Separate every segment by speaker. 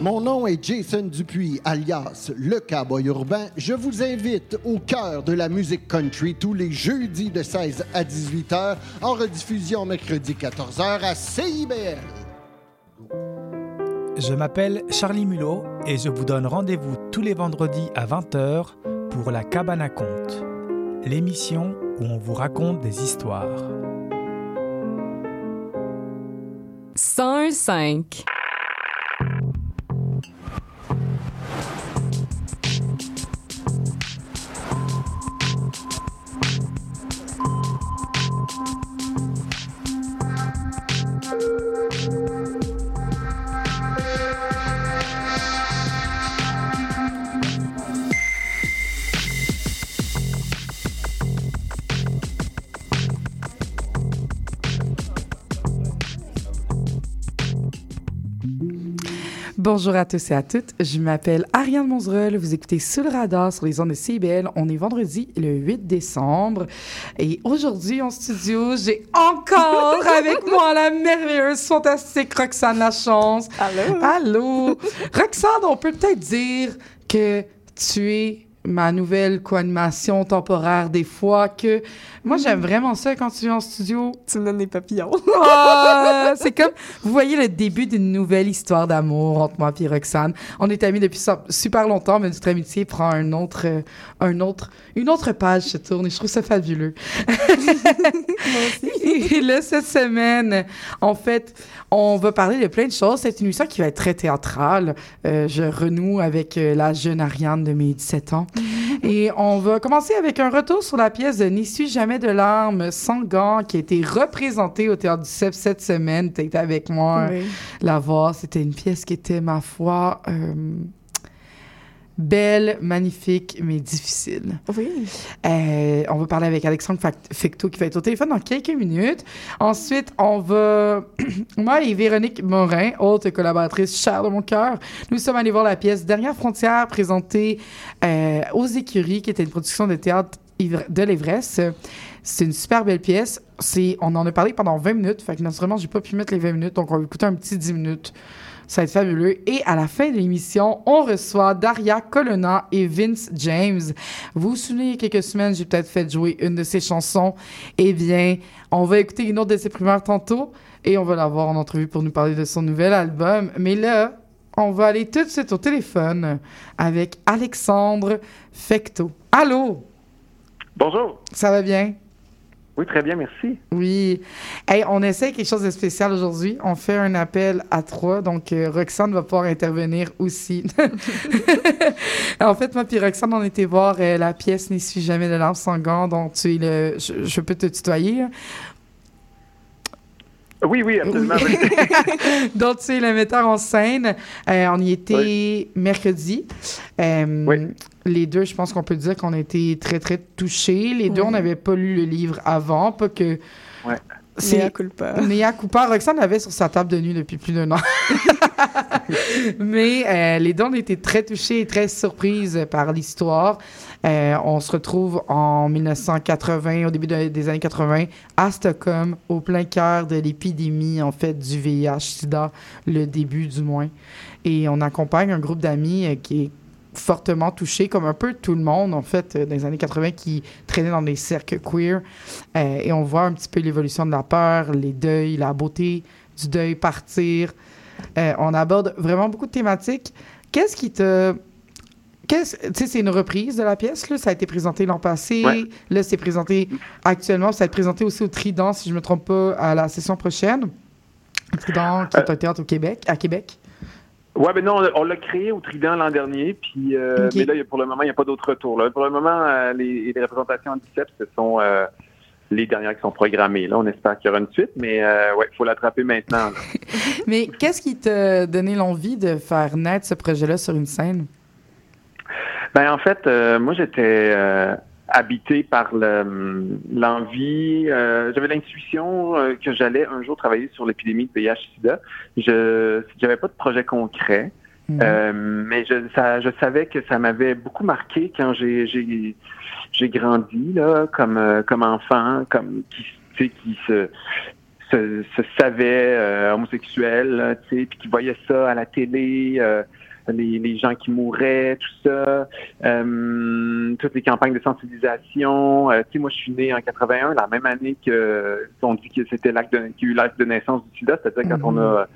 Speaker 1: Mon nom est Jason Dupuis, alias Le Cowboy Urbain. Je vous invite au cœur de la musique country tous les jeudis de 16 à 18 h, en rediffusion mercredi 14 h à CIBL.
Speaker 2: Je m'appelle Charlie Mulot et je vous donne rendez-vous tous les vendredis à 20h pour La Cabane à Conte, l'émission où on vous raconte des histoires.
Speaker 3: 105.
Speaker 4: Bonjour à tous et à toutes. Je m'appelle Ariane Monzerel. Vous écoutez Sous le radar sur les ondes de CIBL. On est vendredi le 8 décembre. Et aujourd'hui, en studio, j'ai encore avec moi la merveilleuse, fantastique Roxane Lachance.
Speaker 5: Allô?
Speaker 4: Allô? Roxane, on peut peut-être dire que tu es ma nouvelle co-animation temporaire des fois que moi j'aime vraiment ça quand tu es en studio
Speaker 5: Tu me donnes des papillons.
Speaker 4: Ah, c'est comme, vous voyez le début d'une nouvelle histoire d'amour entre moi et Roxane. On est amis depuis super longtemps, mais notre amitié prend un autre, euh, un autre, une autre page se tourne et je trouve ça fabuleux. et là, cette semaine, en fait, on va parler de plein de choses. C'est une émission qui va être très théâtrale. Euh, je renoue avec euh, la jeune Ariane de mes 17 ans. Et on va commencer avec un retour sur la pièce de suis jamais de larmes sans gants qui a été représentée au Théâtre du CEP cette semaine. Tu étais avec moi
Speaker 5: Oui.
Speaker 4: la voir. C'était une pièce qui était, ma foi, euh, belle, magnifique, mais difficile.
Speaker 5: Oui.
Speaker 4: Euh, on va parler avec Alexandre Fecteau qui va être au téléphone dans quelques minutes. Ensuite, on va... Moi et Véronique Morin, autre collaboratrice chère de mon cœur, nous sommes allés voir la pièce Dernière frontière présentée euh, aux écuries, qui était une production de théâtre de l'Evresse. C'est une super belle pièce. C'est, on en a parlé pendant 20 minutes. Fait que naturellement, j'ai pas pu mettre les 20 minutes, donc on va écouter un petit 10 minutes. Ça va être fabuleux. Et à la fin de l'émission, on reçoit Daria Colonna et Vince James. Vous vous souvenez, il y a quelques semaines, j'ai peut-être fait jouer une de ses chansons. Eh bien, on va écouter une autre de ses primeurs tantôt et on va la voir en entrevue pour nous parler de son nouvel album. Mais là, on va aller tout de suite au téléphone avec Alexandre Fecto. Allô?
Speaker 6: Bonjour.
Speaker 4: Ça va bien?
Speaker 6: Oui, très bien, merci.
Speaker 4: Oui. Hey, on essaie quelque chose de spécial aujourd'hui. On fait un appel à trois, donc euh, Roxane va pouvoir intervenir aussi. en fait, moi puis Roxane, on était voir euh, la pièce N'y suis jamais de l'âme sans gants, donc tu. Je, je peux te tutoyer.
Speaker 6: Oui, oui, absolument.
Speaker 4: Oui. donc tu es le metteur en scène. Euh, on y était mercredi. Euh,
Speaker 6: Oui.
Speaker 4: Les deux, je pense qu'on peut dire qu'on a été très, très touchés. Les deux,
Speaker 5: Oui.
Speaker 4: on n'avait pas lu le livre avant, pas que...
Speaker 6: Ouais.
Speaker 4: C'est
Speaker 5: Mea culpa.
Speaker 4: Mea culpa. Roxane l'avait sur sa table de nuit depuis plus d'un an. Mais euh, les deux, on était très touchés et très surprises par l'histoire. Euh, on se retrouve en 1980, au début de- des années 80, à Stockholm, au plein cœur de l'épidémie, en fait, du VIH-Sida, le début du moins. Et on accompagne un groupe d'amis euh, qui est fortement touché, comme un peu tout le monde, en fait, euh, dans les années 80, qui traînait dans des cercles queer. Euh, et on voit un petit peu l'évolution de la peur, les deuils, la beauté du deuil, partir. Euh, on aborde vraiment beaucoup de thématiques. Qu'est-ce qui te... qu'est-ce- Tu sais, c'est une reprise de la pièce, là? Ça a été présenté l'an passé.
Speaker 6: Ouais.
Speaker 4: Là, c'est présenté actuellement. Ça va être présenté aussi au Trident, si je ne me trompe pas, à la session prochaine. Le Trident, qui est un théâtre au Québec, à Québec.
Speaker 6: Ouais, ben non, on l'a- créé au Trident l'an dernier, puis euh, mais là, pour le moment, il n'y a pas d'autre retour. Là. Pour le moment, euh, les, les représentations en 17, ce sont, euh, les dernières qui sont programmées. Là, on espère qu'il y aura une suite, mais euh, ouais, il faut l'attraper maintenant.
Speaker 4: Mais qu'est-ce qui t'a donné l'envie de faire naître ce projet-là sur une scène?
Speaker 6: Ben en fait, moi j'étais habité par le- l'envie, euh, j'avais l'intuition euh, que j'allais un jour travailler sur l'épidémie de VIH/SIDA. Je j'avais pas de projet concret,
Speaker 4: Mhm.
Speaker 6: euh, mais je, ça, je savais que ça m'avait beaucoup marqué quand j'ai j'ai j'ai grandi là, comme comme enfant, comme qui se se, se savait euh, homosexuel, là, tu sais, puis qui voyait ça à la télé. euh, les, les gens qui mouraient, tout ça, euh, toutes les campagnes de sensibilisation. Euh, tu sais, moi, je suis né en 81, la même année que on dit que c'était l'acte de, qu'il y a eu l'acte de naissance du SIDA, c'est-à-dire quand on a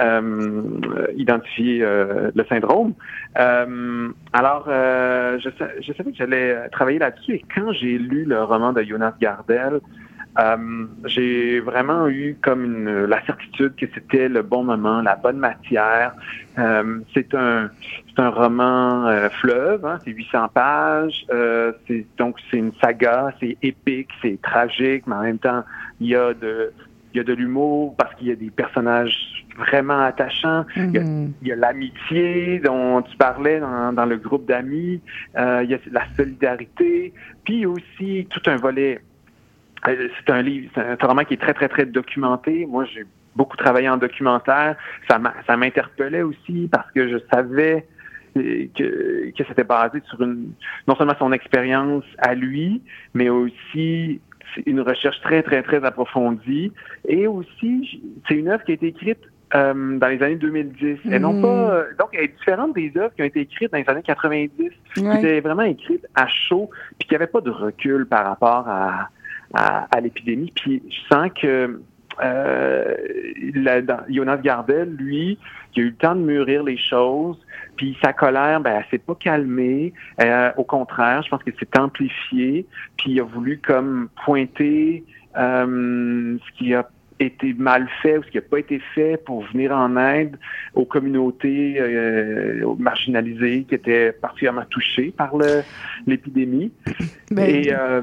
Speaker 6: euh, identifié euh, le syndrome. Euh, alors, je, je savais que j'allais travailler là-dessus et quand j'ai lu le roman de Jonas Gardel, euh, j'ai vraiment eu comme une, la certitude que c'était le bon moment, la bonne matière. Euh, c'est un c'est un roman euh, fleuve, hein, c'est 800 pages. C'est donc c'est une saga, c'est épique, c'est tragique, mais en même temps il y a de il y a de l'humour parce qu'il y a des personnages vraiment attachants. Il y a-
Speaker 4: Mhm.
Speaker 6: il y a l'amitié dont tu parlais dans, dans le groupe d'amis, il y a la solidarité, puis aussi tout un volet. Euh, C'est un livre, c'est un roman qui est très, très, très documenté. Moi, j'ai beaucoup travaillé en documentaire. Ça m'interpellait aussi parce que je savais que, que c'était basé sur une, non seulement son expérience à lui, mais aussi une recherche très, très, très approfondie. Et aussi, c'est une œuvre qui a été écrite euh, dans les années 2010. Et non pas, euh, donc, elle est différente des œuvres qui ont été écrites dans les années 90, qui étaient vraiment écrites à chaud, puis qui n'avaient pas de recul par rapport à, à, à l'épidémie. Puis je sens que euh, la- dans- Jonas Gardel, lui, il a eu le temps de mûrir les choses, puis sa colère, ben, elle s'est pas calmée. Euh, au contraire, je pense que c'est amplifié, puis il a voulu comme pointer euh, ce qui a été mal fait ou ce qui n'a pas été fait pour venir en aide aux communautés euh, marginalisées qui étaient particulièrement touchées par l'épidémie.
Speaker 4: Ben,
Speaker 6: Et euh,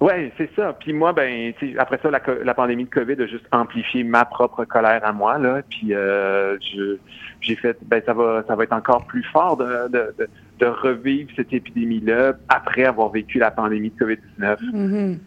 Speaker 6: ouais, c'est ça. Puis moi, ben, après ça, la, la pandémie de COVID a juste amplifié ma propre colère à moi là. Puis euh, j'ai fait, ben ça va, ça va être encore plus fort de, de, de, revivre cette épidémie-là après avoir vécu la pandémie de COVID-19.
Speaker 4: Mhm.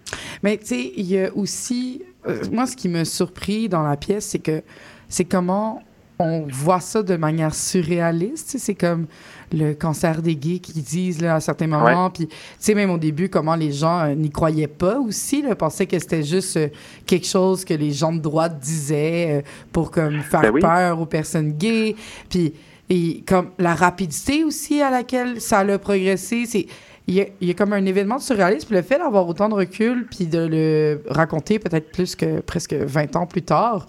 Speaker 4: Mais tu sais, il y a aussi. euh, moi, ce qui me surpris dans la pièce, c'est que c'est comment on voit ça de manière surréaliste. C'est comme le cancer des gays qui disent là, à certains moments. Puis, tu sais, même au début, comment les gens euh, n'y croyaient pas aussi. Là, pensaient que c'était juste euh, quelque chose que les gens de droite disaient euh, pour comme faire
Speaker 6: Ben oui.
Speaker 4: peur aux personnes gays. Puis, et comme la rapidité aussi à laquelle ça a progressé, c'est il y, a, il y a comme un événement de surréalisme. Puis le fait d'avoir autant de recul, puis de le raconter peut-être plus que presque 20 ans plus tard,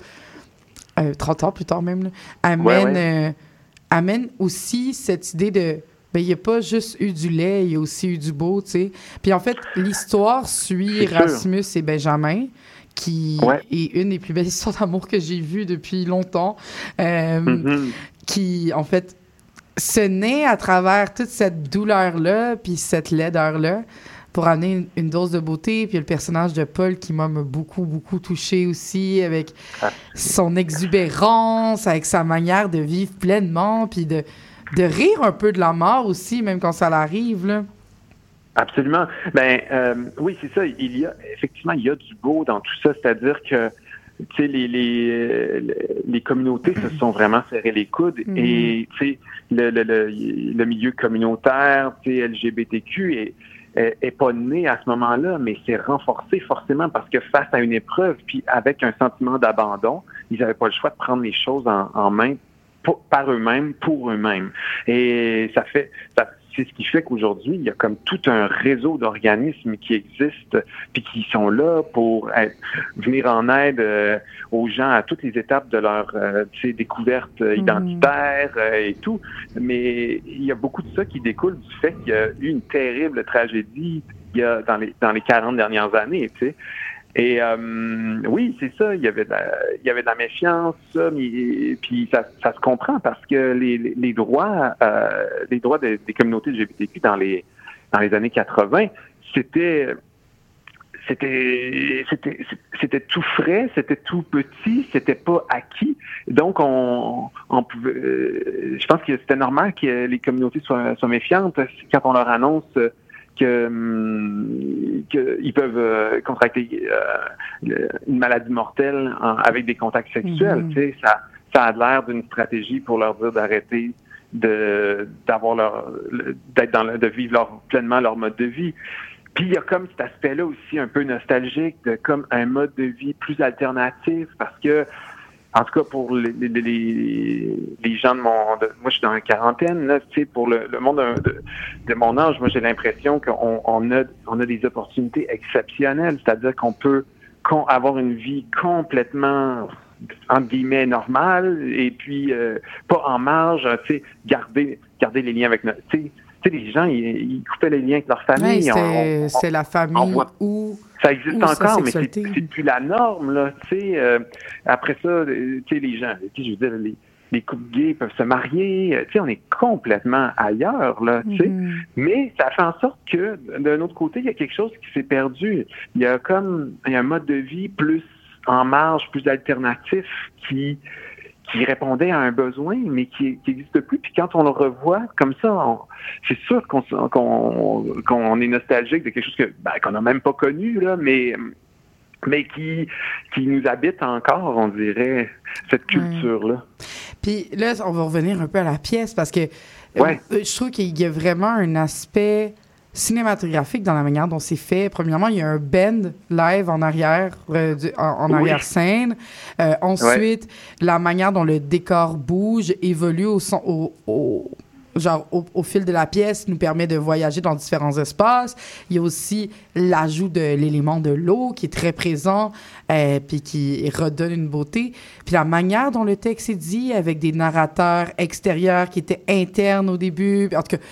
Speaker 4: euh, 30 ans plus tard même, là, amène,
Speaker 6: Ouais, ouais.
Speaker 4: euh, amène aussi cette idée de. Ben, il n'y a pas juste eu du lait, il y a aussi eu du beau, tu sais. Puis en fait, l'histoire suit. Rasmus et Benjamin, qui
Speaker 6: Ouais.
Speaker 4: est une des plus belles histoires d'amour que j'ai vues depuis longtemps. Euh,
Speaker 6: Mhm.
Speaker 4: qui, en fait, se naît à travers toute cette douleur-là, puis cette laideur-là, pour amener une, une dose de beauté. Puis il y a le personnage de Paul qui m'a beaucoup, beaucoup touché aussi, avec son exubérance, avec sa manière de vivre pleinement, puis de, de rire un peu de la mort aussi, même quand ça l'arrive, là.
Speaker 6: Absolument. Ben euh, oui, c'est ça. Il y a effectivement il y a du beau dans tout ça, c'est-à-dire que tu sais les, les les communautés se sont vraiment serré les coudes
Speaker 4: Mhm.
Speaker 6: et tu sais le, le, le, le milieu communautaire, LGBTQ est est est pas né à ce moment-là, mais c'est renforcé forcément parce que face à une épreuve, puis avec un sentiment d'abandon, ils n'avaient pas le choix de prendre les choses en, main par eux-mêmes, pour eux-mêmes. Et ça fait, ça, c'est ce qui fait qu'aujourd'hui, il y a comme tout un réseau d'organismes qui existent, puis qui sont là pour être- venir en aide euh, aux gens à toutes les étapes de leur euh, découverte euh,
Speaker 4: Mhm.
Speaker 6: identitaire euh, et tout. Mais il y a beaucoup de ça qui découle du fait qu'il y a eu une terrible tragédie il y a dans les dans les 40 dernières années, tu sais. Et euh, oui, c'est ça. Il y avait de la, il y avait de la méfiance, ça, mais puis ça, ça se comprend parce que les, les, droits, euh, les droits des, des communautés LGBTQ dans les dans les années 80, c'était c'était c'était tout frais, c'était tout petit, c'était pas acquis. Donc on, on pouvait euh, je pense que c'était normal que les communautés soient, soient méfiantes quand on leur annonce que hum, qu'ils peuvent euh, contracter euh, une maladie mortelle en- avec des contacts sexuels.
Speaker 4: Mhm.
Speaker 6: Tu sais, ça ça a l'air d'une stratégie pour leur dire d'arrêter de d'avoir leur le- d'être dans le, de vivre leur, pleinement leur mode de vie. Puis il y a comme cet aspect-là aussi un peu nostalgique de comme un mode de vie plus alternatif parce que en tout cas pour les, les, les, les gens de mon de- moi je suis dans la quarantaine là, tu sais pour le, le monde de, de, de mon âge, moi j'ai l'impression qu'on on a on a des opportunités exceptionnelles, c'est-à-dire qu'on peut qu'on avoir une vie complètement entre guillemets normale et puis euh, pas en marge, tu sais garder garder les liens avec notre tu sais tu sais, les gens, ils, ils coupaient les liens avec leur famille.
Speaker 4: c'est la famille
Speaker 6: voit-
Speaker 4: ou
Speaker 6: ça existe encore, mais c'est plus la norme, là, tu sais. euh, après ça, euh, tu sais, les gens, tu sais, je veux dire, les, les couples gays peuvent se marier, euh, tu sais, on est complètement ailleurs, là, tu sais.
Speaker 4: Mhm.
Speaker 6: Mais ça fait en sorte que, d'un autre côté, il y a quelque chose qui s'est perdu. Il y a comme, il y a un mode de vie plus en marge, plus alternatif qui qui répondait à un besoin, mais qui n'existe plus. Puis quand on le revoit comme ça, c'est sûr qu'on est nostalgique de quelque chose que ben, qu'on n'a même pas connu, là, mais mais qui qui nous habite encore, on dirait, cette culture-là.
Speaker 4: Puis là, on va revenir un peu à la pièce parce que
Speaker 6: Ouais.
Speaker 4: euh, je trouve qu'il y a vraiment un aspect cinématographique dans la manière dont c'est fait. Premièrement, il y a un bend live en arrière, euh, du- en, en
Speaker 6: Oui.
Speaker 4: arrière-scène. Euh, ensuite, la manière dont le décor bouge, évolue au, son, au, au- genre au, au fil de la pièce, nous permet de voyager dans différents espaces. Il y a aussi l'ajout de l'élément de l'eau qui est très présent, euh, puis qui redonne une beauté. Puis la manière dont le texte est dit, avec des narrateurs extérieurs qui étaient internes au début. En tout cas,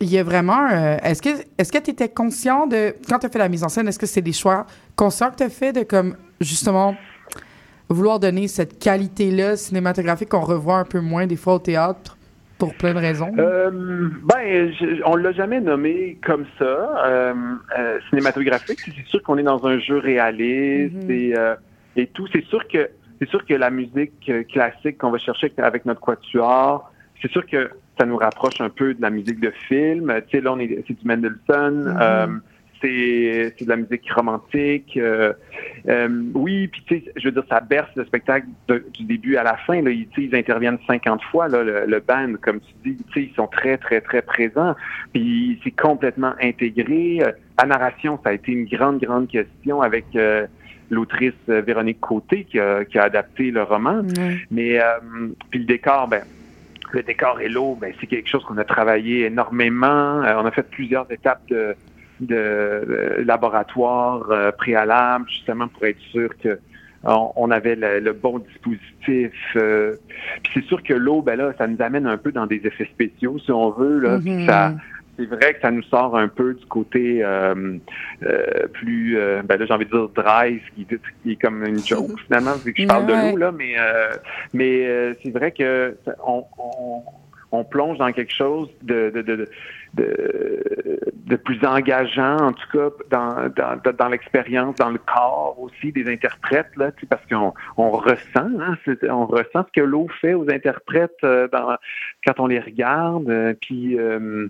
Speaker 4: il y a vraiment. euh, est-ce que est-ce que tu étais conscient de quand tu as fait la mise en scène, est-ce que c'est des choix conscients que tu as fait de comme justement vouloir donner cette qualité-là cinématographique qu'on revoit un peu moins des fois au théâtre pour plein de raisons?
Speaker 6: Euh, ben, je- on l'a jamais nommé comme ça, euh, cinématographique. C'est sûr qu'on est dans un jeu réaliste
Speaker 4: Mhm.
Speaker 6: et, et tout. C'est sûr que c'est sûr que la musique classique qu'on va chercher avec notre quatuor, c'est sûr que ça nous rapproche un peu de la musique de film. Tu sais, là, on est, c'est du Mendelssohn. euh, c'est, c'est de la musique romantique. euh, euh, oui, puis tu sais, je veux dire, ça berce le spectacle de- du début à la fin. Là, ils, tu sais, ils interviennent 50 fois, là, le, le band, comme tu dis. Tu sais, ils sont très, très, très présents. Puis c'est complètement intégré. Euh, La narration, ça a été une grande, grande question avec euh, l'autrice euh, Véronique Côté qui a, qui a adapté le roman.
Speaker 4: Ouais.
Speaker 6: Mais euh, puis le décor, ben le décor et l'eau, ben c'est quelque chose qu'on a travaillé énormément. Euh, on a fait plusieurs étapes de, de, laboratoire euh, préalable, justement pour être sûr que on, on avait le, le bon dispositif. euh. Puis c'est sûr que l'eau, ben là, ça nous amène un peu dans des effets spéciaux, si on veut. Là,
Speaker 4: Mhm.
Speaker 6: ça, c'est vrai que ça nous sort un peu du côté euh, euh, plus, euh, ben là j'ai envie de dire dry, ce qui, qui est comme une joke finalement, vu que je parle
Speaker 4: Ouais.
Speaker 6: de l'eau là, mais euh, mais euh, c'est vrai que ça- on, on, on plonge dans quelque chose de de, de, de, de plus engageant, en tout cas dans, dans, dans, l'expérience, dans le corps aussi des interprètes là, tu sais, parce qu'on on ressent, hein, on ressent ce que l'eau fait aux interprètes euh, dans, quand on les regarde, euh, puis euh,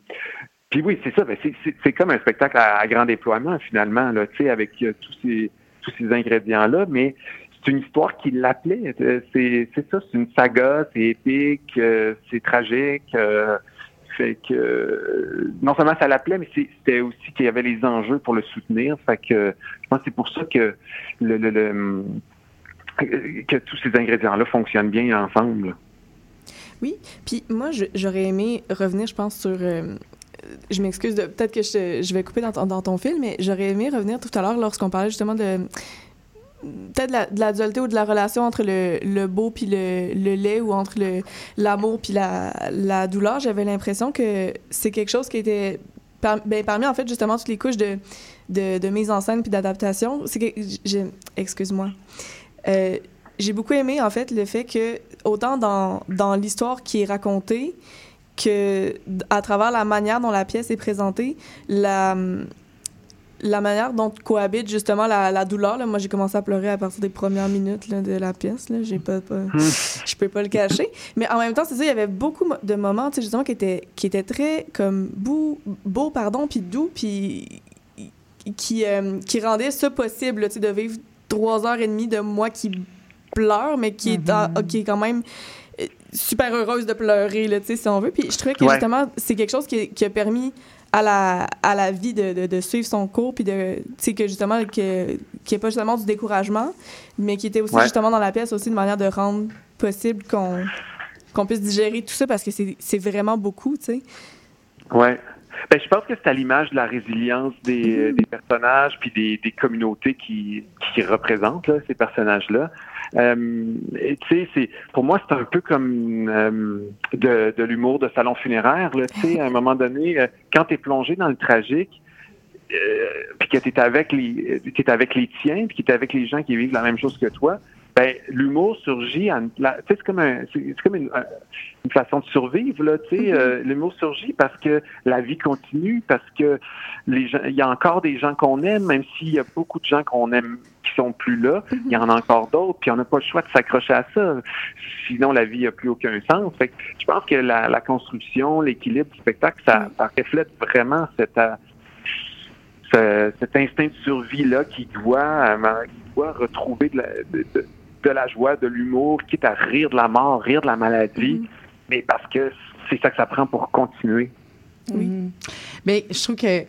Speaker 6: puis oui, c'est ça. Ben c'est, comme un spectacle à, grand déploiement, finalement, avec euh, tous ces tous ces ingrédients-là, mais c'est une histoire qui l'appelait. Euh, C'est, ça, c'est une saga, c'est épique, euh, c'est tragique. fait que non seulement ça l'appelait, mais c'était aussi qu'il y avait les enjeux pour le soutenir. Fait que je pense que c'est pour ça que que tous ces ingrédients-là fonctionnent bien ensemble.
Speaker 3: Oui, puis moi, j'aurais aimé revenir, je pense, sur... je m'excuse, peut-être que je, vais couper dans ton, dans ton film, mais j'aurais aimé revenir tout à l'heure lorsqu'on parlait justement de... Peut-être de de la dualité ou de la relation entre le, beau puis le, le laid ou entre l'amour puis la, douleur. J'avais l'impression que c'est quelque chose qui était... par- ben, parmi, en fait, justement, toutes les couches de, de, mise en scène puis d'adaptation, Excuse-moi. Euh, j'ai beaucoup aimé, en fait, le fait que, autant dans, dans l'histoire qui est racontée, que à travers la manière dont la pièce est présentée, la, la manière dont cohabite justement la, la douleur. Là. Moi, j'ai commencé à pleurer à partir des premières minutes là, de la pièce. Là. J'ai pas, pas- je peux pas le cacher. Mais en même temps, c'est ça, il y avait beaucoup de moments, justement, qui étaient, qui étaient très comme beau, beau, pardon, puis doux, puis qui, euh, qui rendaient ça possible, tu de vivre trois heures et demie de moi qui pleure, mais qui, est, en- qui est quand même super heureuse de pleurer, là, si on veut. Puis je trouvais que
Speaker 6: Ouais.
Speaker 3: justement, c'est quelque chose qui, qui a permis à la, à la vie de, de, de suivre son cours, puis de, que justement, que, qu'il n'y ait pas justement du découragement, mais qui était aussi
Speaker 6: Ouais.
Speaker 3: justement dans la pièce aussi de manière de rendre possible qu'on qu'on puisse digérer tout ça parce que c'est c'est vraiment beaucoup, tu sais.
Speaker 6: Ouais. Ben, je pense que c'est à l'image de la résilience des, euh, des personnages puis des, des communautés qui, qui représentent là, ces personnages-là. Euh, tu sais, c'est pour moi c'est un peu comme euh, de, de l'humour de salon funéraire. Tu sais, à un moment donné, euh, quand tu es plongé dans le tragique, euh, puis que tu es avec les t'es avec les tiens, puis que tu es avec les gens qui vivent la même chose que toi, ben l'humour surgit. à une pla- Tu sais, c'est comme un, c'est c'est comme une, un- une façon de survivre là. Tu sais, euh, l'humour surgit parce que la vie continue, parce que les gens, il y a encore des gens qu'on aime, même s'il y a beaucoup de gens qu'on aime qui sont plus là, il y en a encore d'autres, puis on n'a pas le choix de s'accrocher à ça. Sinon, la vie n'a plus aucun sens. Fait que je pense que la, la construction, l'équilibre du spectacle, ça, ça reflète vraiment cette, euh, ce- cet instinct de survie-là qui doit, euh, qui doit retrouver de la, de, de- de la joie, de l'humour, quitte à rire de la mort, rire de la maladie, mais parce que c'est ça que ça prend pour continuer.
Speaker 3: Oui.
Speaker 4: Mhm. Mais je trouve que,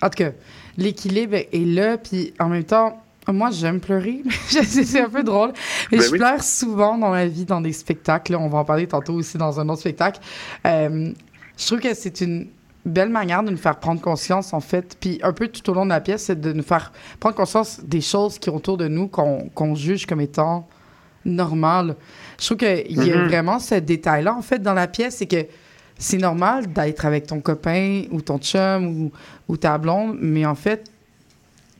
Speaker 4: en tout cas, l'équilibre est là, puis en même temps, moi, j'aime pleurer. C'est un peu drôle. Mais
Speaker 6: Ben
Speaker 4: je
Speaker 6: oui.
Speaker 4: pleure souvent dans la vie, dans des spectacles. On va en parler tantôt aussi dans un autre spectacle. Euh, je trouve que c'est une belle manière de nous faire prendre conscience, en fait. Puis un peu tout au long de la pièce, c'est de nous faire prendre conscience des choses qui sont autour de nous, qu'on qu'on juge comme étant normales. Je trouve qu'il y a
Speaker 6: Mhm.
Speaker 4: vraiment ce détail-là, en fait, dans la pièce, c'est que c'est normal d'être avec ton copain ou ton chum ou, ou ta blonde, mais en fait,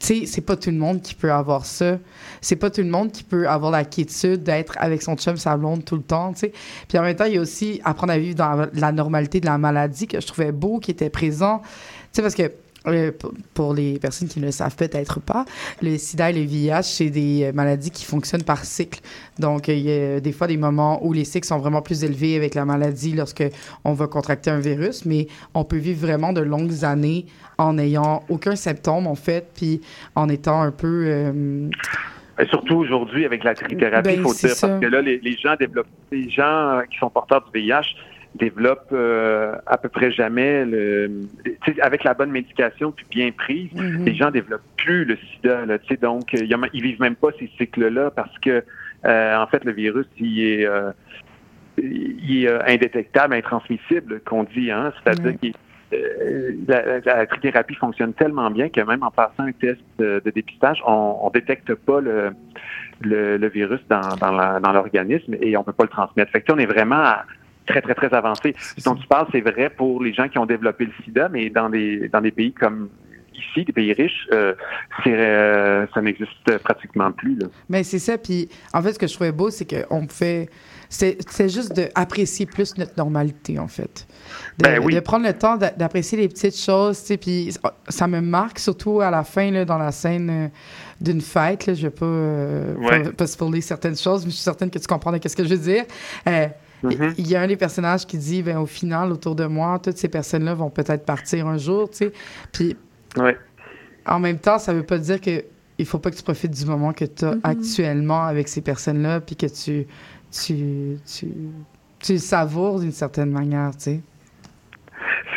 Speaker 4: tu sais, c'est pas tout le monde qui peut avoir ça. C'est pas tout le monde qui peut avoir la quiétude d'être avec son chum, sa blonde tout le temps, tu sais. Puis en même temps, il y a aussi apprendre à vivre dans la normalité de la maladie que je trouvais beau, qui était présent. Tu sais, parce que euh, pour- les personnes qui ne le savent peut-être pas, le sida et le VIH, c'est des euh, maladies qui fonctionnent par cycle. Donc, il y a des fois des moments où les cycles sont vraiment plus élevés avec la maladie lorsque on va contracter un virus, mais on peut vivre vraiment de longues années en n'ayant aucun symptôme, en fait, puis en étant un peu... euh,
Speaker 6: Et surtout aujourd'hui avec la trithérapie,
Speaker 4: Ben,
Speaker 6: il faut
Speaker 4: c'est
Speaker 6: dire,
Speaker 4: ça.
Speaker 6: parce que là, les, les gens développent, les gens qui sont porteurs du VIH développent euh, à peu près jamais le, avec la bonne médication puis bien prise,
Speaker 4: mhm.
Speaker 6: les gens développent plus le sida, là, donc euh, ils vivent même pas ces cycles-là parce que euh, en fait le virus il est il est indétectable, intransmissible qu'on dit, hein, c'est-à-dire. Euh, la, la trithérapie fonctionne tellement bien que même en passant un test de, de dépistage, on, on détecte pas le, le, le virus dans, l'organisme et on peut pas le transmettre. Fait que, on est vraiment à- très, très, très avancé. Ce dont tu parles, c'est vrai pour les gens qui ont développé le sida, mais dans des, dans des pays comme ici, des pays riches, euh, euh, ça n'existe pratiquement plus. Là.
Speaker 4: Mais c'est ça. Puis, en fait, ce que je trouvais beau, c'est qu'on fait. C'est juste d'apprécier plus notre normalité, en fait. De,
Speaker 6: Ben oui.
Speaker 4: de prendre le temps d'a- d'apprécier les petites choses, tu sais. Puis, ça me marque, surtout à la fin, là, dans la scène euh, d'une fête. Là, je vais pas, euh,
Speaker 6: Ouais.
Speaker 4: pas, pas spoiler certaines choses, mais je suis certaine que tu comprends de ce que je veux dire. Euh. Il y a un des personnages qui dit, ben, au final, autour de moi, toutes ces personnes-là vont peut-être partir un jour, tu sais. Puis,
Speaker 6: Ouais.
Speaker 4: en même temps, ça veut pas dire que il faut pas que tu profites du moment que tu as
Speaker 3: Mhm.
Speaker 4: actuellement avec ces personnes-là, puis que tu, tu, tu, tu le savoures d'une certaine manière, tu sais.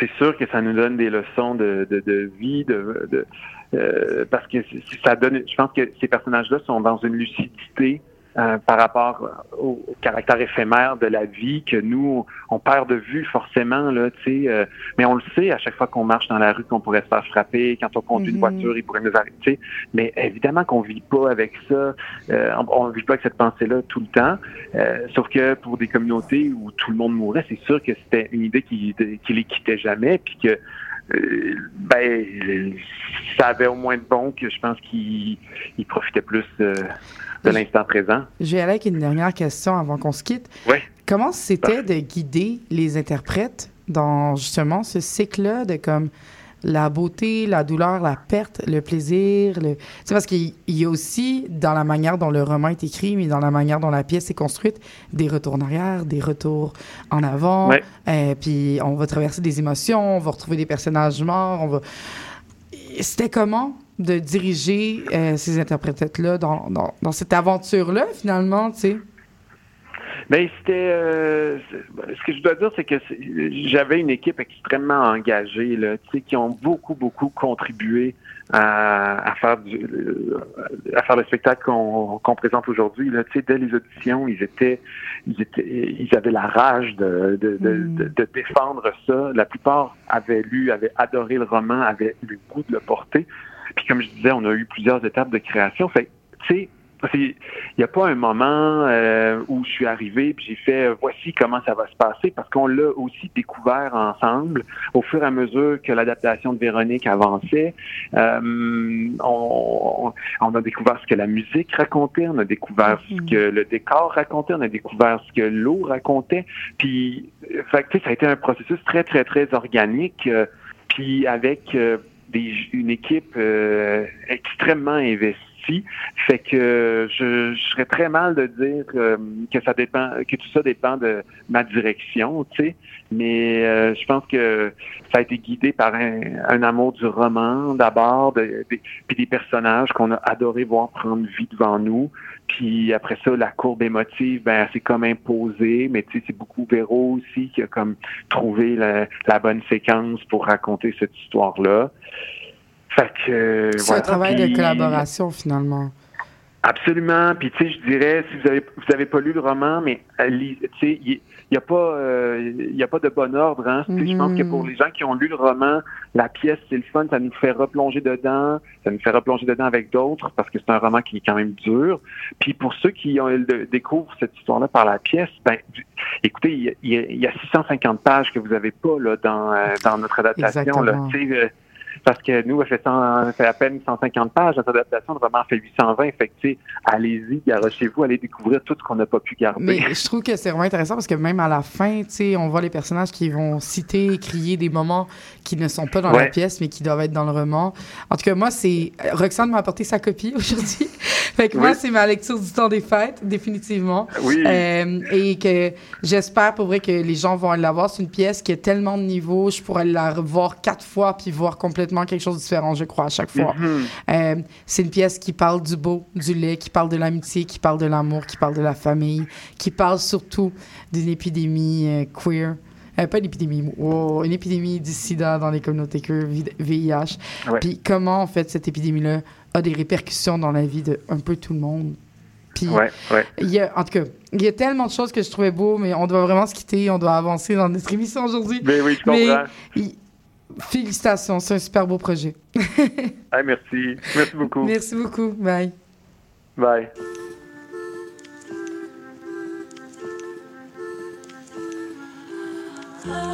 Speaker 6: c'est sûr que ça nous donne des leçons de, de, de vie, de, de euh, parce que ça donne. Je pense que ces personnages-là sont dans une lucidité euh, par rapport au, au caractère éphémère de la vie que nous on perd de vue forcément là, tu sais. euh, mais on le sait à chaque fois qu'on marche dans la rue qu'on pourrait se faire frapper, quand on conduit
Speaker 4: Mhm.
Speaker 6: une voiture, il pourrait nous arrêter. Mais évidemment qu'on vit pas avec ça. Euh, on, on vit pas avec cette pensée-là tout le temps. Euh, sauf que pour des communautés où tout le monde mourait, c'est sûr que c'était une idée qui, qui les quittait jamais, puis que euh, ben ça avait au moins de bon que je pense qu'ils ils profitaient plus euh, de l'instant présent.
Speaker 4: Je vais aller avec une dernière question avant qu'on se quitte.
Speaker 6: Ouais.
Speaker 4: Comment c'était de guider les interprètes dans justement ce cycle-là de comme la beauté, la douleur, la perte, le plaisir. Le... C'est parce qu'il y a aussi, dans la manière dont le roman est écrit, mais dans la manière dont la pièce est construite, des retours en arrière, des retours en avant.
Speaker 6: Ouais.
Speaker 4: Euh, puis on va traverser des émotions, on va retrouver des personnages morts. On va... C'était comment de diriger euh, ces interprètes-là dans, dans, dans cette aventure-là, finalement, tu sais?
Speaker 6: Mais c'était. euh, ce que je dois dire, c'est que j'avais une équipe extrêmement engagée, là, tu sais, qui ont beaucoup, beaucoup contribué à, à faire du, à faire le spectacle qu'on présente aujourd'hui. Là, tu sais, dès les auditions, ils étaient, ils étaient, ils avaient la rage de, de, de,
Speaker 4: Mm.
Speaker 6: de, de défendre ça. La plupart avaient lu, avaient adoré le roman, avaient eu le goût de le porter. Puis comme je disais, on a eu plusieurs étapes de création. Fait, que, tu sais. Il n'y a pas un moment euh, où je suis arrivé puis j'ai fait euh, voici comment ça va se passer parce qu'on l'a aussi découvert ensemble au fur et à mesure que l'adaptation de Véronique avançait. Euh, on, on a découvert ce que la musique racontait, on a découvert ce que le décor racontait, on a découvert ce que l'eau racontait. Puis, euh, fait, que, tu sais, ça a été un processus très très très organique. euh, puis avec euh, une équipe euh, extrêmement investie. Fait que je, je serais très mal de dire euh, que ça dépend, que tout ça dépend de ma direction, tu sais. Mais euh, je pense que ça a été guidé par un, un amour du roman d'abord, de, de- puis des personnages qu'on a adoré voir prendre vie devant nous. Puis après ça, la courbe émotive, ben, c'est comme imposé, mais tu sais, c'est beaucoup Véro aussi qui a comme trouvé la, la bonne séquence pour raconter cette histoire-là. Fait que
Speaker 4: C'est
Speaker 6: voilà.
Speaker 4: un travail
Speaker 6: Puis-
Speaker 4: de collaboration, finalement.
Speaker 6: Absolument. Puis tu sais, je dirais, si vous avez vous avez pas lu le roman, mais euh, tu sais, il y, a pas euh, il y a pas de bon ordre. Hein. Je pense que pour les gens qui ont lu le roman, la pièce c'est le fun, ça nous fait replonger dedans, ça nous fait replonger dedans avec d'autres parce que c'est un roman qui est quand même dur. Puis pour ceux qui ont, le- découvrent cette histoire-là par la pièce, ben écoutez, il y, a- il y y a 650 pages que vous avez pas là dans euh, dans notre adaptation. Là,
Speaker 4: Exactement.
Speaker 6: Euh, parce que nous, elle fait, 100 elle fait à peine 150 pages. Notre adaptation, roman fait 820. Fait que, allez-y, garochez-vous, allez découvrir tout ce qu'on n'a pas pu garder.
Speaker 4: Mais je trouve que c'est vraiment intéressant parce que même à la fin, tu sais, on voit les personnages qui vont citer, crier des moments qui ne sont pas dans la pièce, mais qui doivent être dans le roman. En tout cas, moi, c'est... Roxane m'a apporté sa copie aujourd'hui. fait que moi, c'est ma lecture du temps des fêtes, définitivement.
Speaker 6: Oui.
Speaker 4: Euh, et que j'espère pour vrai que les gens vont l'avoir. C'est une pièce qui a tellement de niveaux. Je pourrais la revoir quatre fois puis voir complètement quelque chose de différent, je crois, à chaque fois.
Speaker 6: Mhm.
Speaker 4: Euh, c'est une pièce qui parle du beau, du laid, qui parle de l'amitié, qui parle de l'amour, qui parle de la famille, qui parle surtout d'une épidémie euh, queer. Euh, pas une épidémie, une épidémie du sida dans les communautés queer, vi- VIH.
Speaker 6: Ouais.
Speaker 4: Puis comment, en fait, cette épidémie-là a des répercussions dans la vie de un peu tout le monde. Puis,
Speaker 6: Ouais, ouais.
Speaker 4: il y a, en tout cas, il y a tellement de choses que je trouvais beau, mais on doit vraiment se quitter, on doit avancer dans notre émission aujourd'hui.
Speaker 6: Mais oui, je comprends.
Speaker 4: Félicitations, c'est un super beau projet.
Speaker 6: Hey, merci. Merci beaucoup.
Speaker 4: Merci beaucoup. Bye.
Speaker 6: Bye.
Speaker 7: Quoi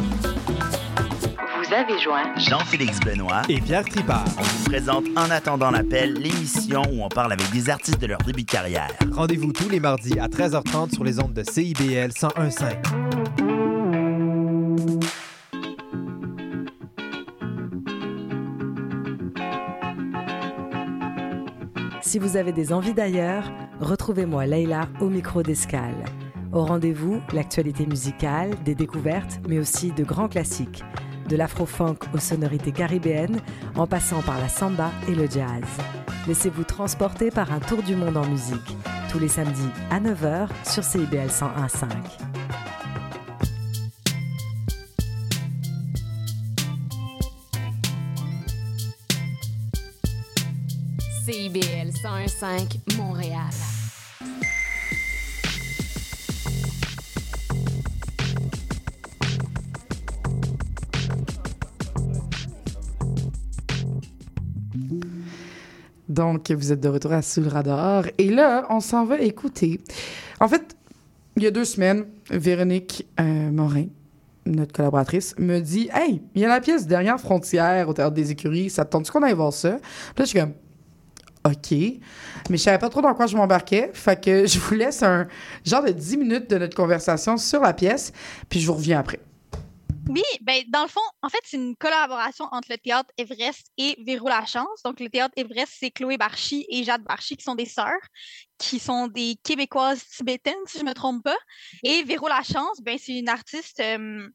Speaker 8: Vous avez joint
Speaker 9: Jean-Félix Benoît
Speaker 10: et Pierre Tripart.
Speaker 9: On vous présente En attendant l'appel, l'émission où on parle avec des artistes de leur début de carrière.
Speaker 10: Rendez-vous tous les mardis à 13h30 sur les ondes de CIBL 1015.
Speaker 11: Si vous avez des envies d'ailleurs, retrouvez-moi Leïla au micro d'Escale. Au rendez-vous, l'actualité musicale, des découvertes, mais aussi de grands classiques, de l'afro-funk aux sonorités caribéennes, en passant par la samba et le jazz. Laissez-vous transporter par un tour du monde en musique, tous les samedis à 9h sur CIBL 101.5.
Speaker 12: CIBL 101.5 Montréal.
Speaker 13: Donc, vous êtes de retour à Sous le radar. Et là, on s'en va écouter. En fait, il y a deux semaines, Véronique euh, Morin, notre collaboratrice, me dit Hey, il y a la pièce Dernière frontière au Théâtre des Écuries. Ça te tente qu'on aille voir ça? Là, je suis comme OK. Mais je savais pas trop dans quoi je m'embarquais. Fait que je vous laisse un genre de 10 minutes de notre conversation sur la pièce, puis je vous reviens après.
Speaker 14: Oui, ben dans le fond, en fait, c'est une collaboration entre le théâtre Everest et Véro La Chance. Donc, le théâtre Everest, c'est Chloé Barchi et Jade Barchi qui sont des sœurs, qui sont des Québécoises tibétaines, si je me trompe pas. Et Véro La Chance, ben c'est une artiste euh,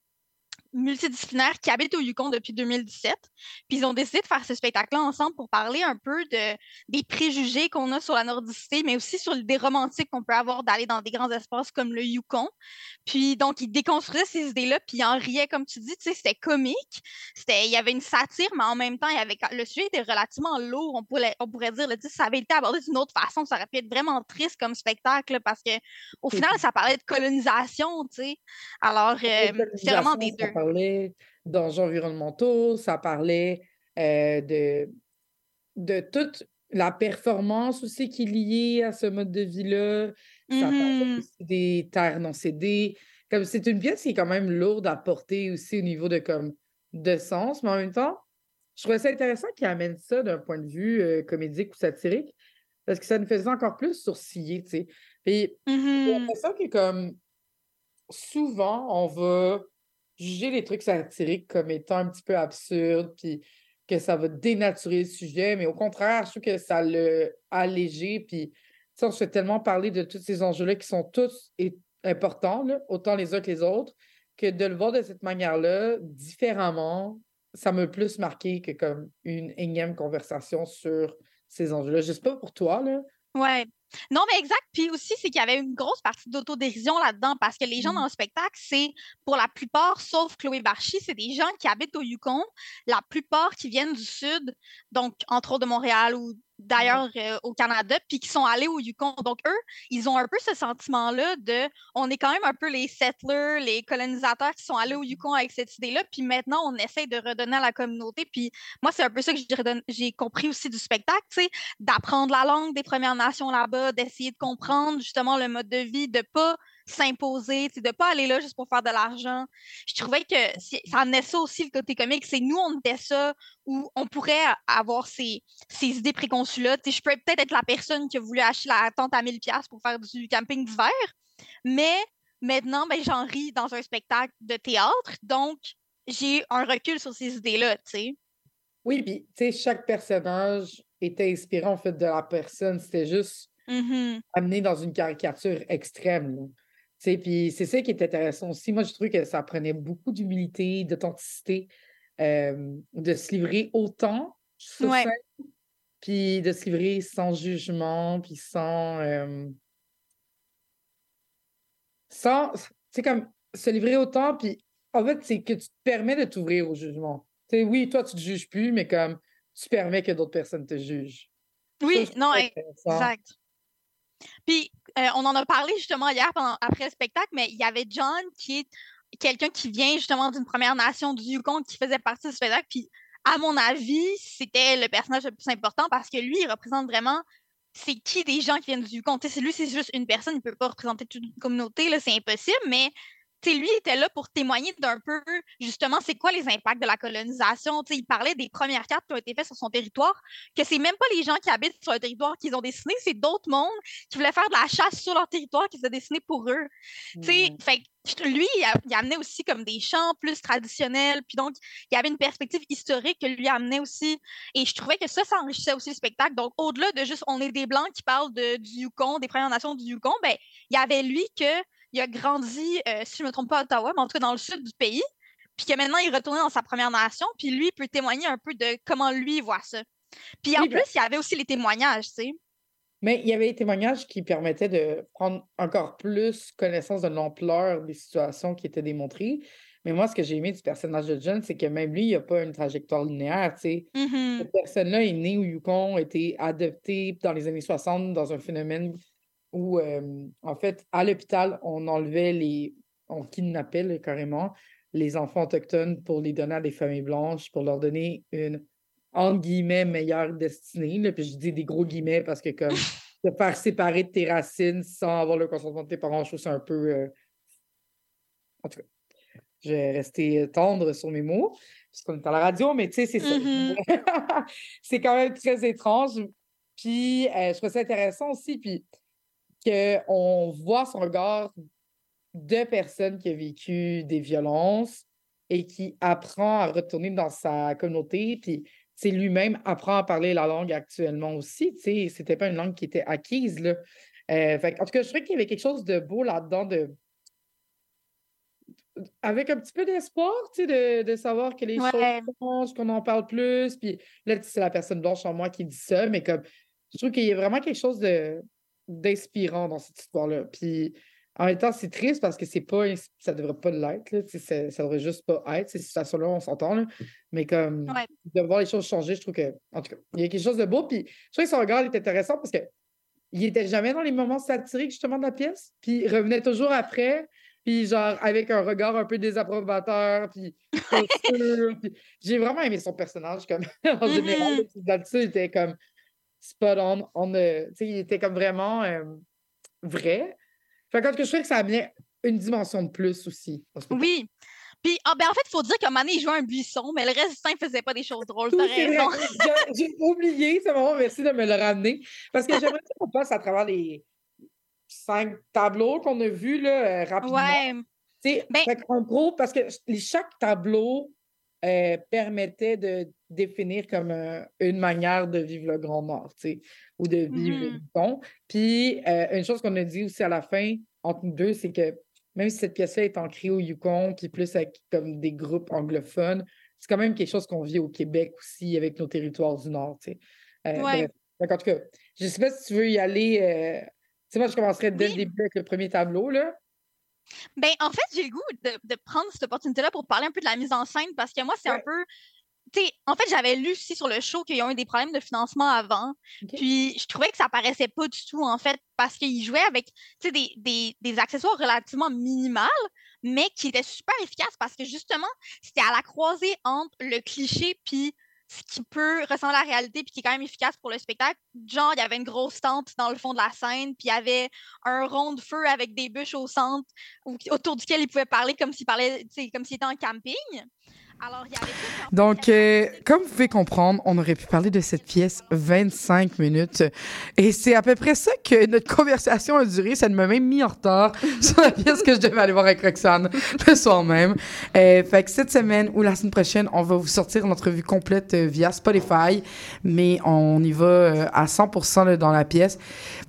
Speaker 14: multidisciplinaire qui habite au Yukon depuis 2017. Puis ils ont décidé de faire ce spectacle-là ensemble pour parler un peu de, des préjugés qu'on a sur la nordicité, mais aussi sur l'idée romantique qu'on peut avoir d'aller dans des grands espaces comme le Yukon. Puis donc, ils déconstruisaient ces idées-là, puis ils en riaient, comme tu dis, tu sais, c'était comique. C'était, il y avait une satire, mais en même temps, il y avait, le sujet était relativement lourd, on pourrait, on pourrait dire. Là, ça avait été abordé d'une autre façon, ça aurait pu être vraiment triste comme spectacle, parce que au final, ça parlait de colonisation, tu sais. Alors, euh, c'est vraiment des deux
Speaker 13: parlait d'enjeux environnementaux, ça parlait euh, de, de toute la performance aussi qui est liée à ce mode de vie-là. Ça parlait
Speaker 14: Mmh
Speaker 13: aussi des terres non cédées. Comme c'est une pièce qui est quand même lourde à porter aussi au niveau de comme de sens, mais en même temps, je trouvais ça intéressant qu'il amène ça d'un point de vue euh, comédique ou satirique, parce que ça nous faisait encore plus sourciller, tu sais. Puis j'ai
Speaker 14: Mmh
Speaker 13: l'impression que comme souvent, on va juger les trucs satiriques comme étant un petit peu absurdes, puis que ça va dénaturer le sujet, mais au contraire, je trouve que ça l'a allégé, puis on se fait tellement parler de tous ces enjeux-là qui sont tous importants, autant les uns que les autres, que de le voir de cette manière-là, différemment, ça m'a plus marqué que comme une énième conversation sur ces enjeux-là. Je sais pas pour toi, là.
Speaker 14: Ouais. Non, mais exact. Puis aussi, c'est qu'il y avait une grosse partie d'autodérision là-dedans parce que les gens dans le spectacle, c'est pour la plupart, sauf Chloé Barchi, c'est des gens qui habitent au Yukon, la plupart qui viennent du Sud, donc entre autres de Montréal ou d'ailleurs euh, au Canada, puis qui sont allés au Yukon. Donc eux, ils ont un peu ce sentiment-là de, on est quand même un peu les settlers, les colonisateurs qui sont allés au Yukon avec cette idée-là, puis maintenant on essaie de redonner à la communauté. Puis moi, c'est un peu ça que j'ai compris aussi du spectacle, d'apprendre la langue des Premières Nations là-bas, d'essayer de comprendre justement le mode de vie, de pas s'imposer, de pas aller là juste pour faire de l'argent. Je trouvais que ça amenait ça aussi le côté comique, c'est nous on était ça où on pourrait avoir ces, ces idées préconçues-là. Je peux peut-être être la personne qui a voulu acheter la tente à 1000$ piastres pour faire du camping d'hiver, mais maintenant, ben, j'en ris dans un spectacle de théâtre, donc j'ai un recul sur ces idées-là, tu sais.
Speaker 13: Oui, puis tu sais, chaque personnage était inspiré en fait de la personne. C'était juste
Speaker 14: Mhm.
Speaker 13: amené dans une caricature extrême. là. Puis c'est ça qui est intéressant aussi. Moi, je trouve que ça prenait beaucoup d'humilité, d'authenticité, euh, de se livrer autant sur
Speaker 14: Ouais.
Speaker 13: scène, puis de se livrer sans jugement, puis sans. euh, sans. Tu sais, comme se livrer autant, puis en fait, c'est que tu te permets de t'ouvrir au jugement. Oui, toi, tu te juges plus, mais comme tu permets que d'autres personnes te jugent.
Speaker 14: Oui, non, e- exact. Puis, euh, on en a parlé justement hier pendant- après le spectacle, mais il y avait John qui est quelqu'un qui vient justement d'une Première Nation du Yukon qui faisait partie du spectacle. Puis, à mon avis, c'était le personnage le plus important parce que lui, il représente vraiment c'est qui des gens qui viennent du Yukon? Sais, lui, c'est juste une personne, il peut pas représenter toute une communauté, c'est impossible, mais tu sais, lui était là pour témoigner d'un peu, justement, c'est quoi les impacts de la colonisation. Il parlait des premières cartes qui ont été faites sur son territoire, que c'est même pas les gens qui habitent sur le territoire qui les ont dessinées, c'est d'autres mondes qui voulaient faire de la chasse sur leur territoire qui se dessinaient pour eux. Sais, fait lui, il, amenait aussi comme des chants plus traditionnels, puis donc, il y avait une perspective historique que lui amenait aussi, et je trouvais que ça, ça enrichissait aussi le spectacle. Donc, au-delà de juste on est des Blancs qui parlent de, du Yukon, des Premières Nations du Yukon, ben, il y avait lui que il a grandi, euh, si je ne me trompe pas, à Ottawa, mais en tout cas dans le sud du pays, puis que maintenant il est retourné dans sa Première Nation, puis lui peut témoigner un peu de comment lui voit ça. Puis en
Speaker 13: Oui, ben-
Speaker 14: plus, il y avait aussi les témoignages, tu sais.
Speaker 13: Mais il y avait des témoignages qui permettaient de prendre encore plus connaissance de l'ampleur des situations qui étaient démontrées. Mais moi, ce que j'ai aimé du personnage de John, c'est que même lui, il n'a pas une trajectoire linéaire, tu sais.
Speaker 14: Mhm.
Speaker 13: Cette personne-là est née au Yukon, a été adoptée dans les années 60 dans un phénomène où, euh, en fait, à l'hôpital, on enlevait les... on kidnappait là, carrément les enfants autochtones pour les donner à des familles blanches, pour leur donner une, entre guillemets, meilleure destinée. là. Puis je dis des gros guillemets parce que comme te faire séparer de tes racines sans avoir le consentement de tes parents, je trouve ça un peu... euh, En tout cas, je vais rester euh, tendre sur mes mots, puisqu'on est à la radio, mais tu sais, c'est ça.
Speaker 14: Mhm.
Speaker 13: c'est quand même très étrange. Puis, euh, je trouve ça intéressant aussi, puis qu'on voit son regard de personne qui a vécu des violences et qui apprend à retourner dans sa communauté, puis lui-même apprend à parler la langue actuellement aussi. Tu sais, c'était pas une langue qui était acquise, là. Euh, fait en tout cas, je trouvais qu'il y avait quelque chose de beau là-dedans, de... avec un petit peu d'espoir, tu sais, de, de savoir que les
Speaker 14: Ouais.
Speaker 13: choses changent, qu'on en parle plus. Puis là, c'est la personne blanche en moi qui dit ça, mais comme je trouve qu'il y a vraiment quelque chose de d'inspirant dans cette histoire-là. Puis en même temps, c'est triste parce que c'est pas, ça devrait pas l'être, ça, ça devrait juste pas être, ces situations-là, on s'entend, là. Mais comme
Speaker 14: Ouais.
Speaker 13: de voir les choses changer, je trouve que, en tout cas, il y a quelque chose de beau. Puis je trouve que son regard est intéressant parce que il était jamais dans les moments satiriques, justement, de la pièce. Puis il revenait toujours après. Puis genre, avec un regard un peu désapprobateur, puis J'ai vraiment aimé son personnage, comme, en général.
Speaker 14: Mhm.
Speaker 13: là, puis Là-dessus, il était comme spot on. on euh, tu sais, il était comme vraiment euh, vrai. Fait que, en je trouvais que ça amenait une dimension de plus aussi.
Speaker 14: Oui. Puis, ah, ben, en fait, il faut dire moment donné, il jouait un buisson, mais le restant, il faisait pas des choses drôles. T'as raison.
Speaker 13: J'ai- oublié, c'est vraiment merci de me le ramener. Parce que j'aimerais qu'on passe à travers les cinq tableaux qu'on a vus là, euh, rapidement.
Speaker 14: Ouais.
Speaker 13: Sais, fait qu'en gros, parce que chaque tableau euh, permettait de définir comme euh, une manière de vivre le Grand Nord, tu sais, ou de vivre le
Speaker 14: Mhm.
Speaker 13: Yukon. Puis, euh, une chose qu'on a dit aussi à la fin, entre nous deux, c'est que même si cette pièce-là est ancrée au Yukon, puis plus avec comme des groupes anglophones, c'est quand même quelque chose qu'on vit au Québec aussi, avec nos territoires du Nord, tu sais. Euh,
Speaker 14: Ouais.
Speaker 13: Fait qu'en tout cas, je ne sais pas si tu veux y aller. Tu sais, moi, je commencerai dès le début avec le premier tableau, là.
Speaker 14: Ben, en fait, j'ai le goût de, de prendre cette opportunité-là pour parler un peu de la mise en scène parce que moi, c'est un peu. En fait, j'avais lu aussi sur le show qu'ils ont eu des problèmes de financement avant. Puis, je trouvais que ça paraissait pas du tout, en fait, parce qu'ils jouaient avec, des, des, des accessoires relativement minimales, mais qui étaient super efficaces parce que, justement, c'était à la croisée entre le cliché puis ce qui peut ressembler à la réalité puis qui est quand même efficace pour le spectacle. Genre, il y avait une grosse tente dans le fond de la scène, puis il y avait un rond de feu avec des bûches au centre ou- autour duquel il pouvait parler comme s'il parlait, tu sais, comme s'il était en camping.
Speaker 13: Donc, euh, comme vous pouvez comprendre, on aurait pu parler de cette pièce 25 minutes. Et c'est à peu près ça que notre conversation a duré. Ça m'a même mis en retard sur la pièce que je devais aller voir avec Roxane le soir même. Euh, fait que cette semaine ou la semaine prochaine, on va vous sortir notre revue complète euh, via Spotify. Mais on y va euh, à 100% là, dans la pièce.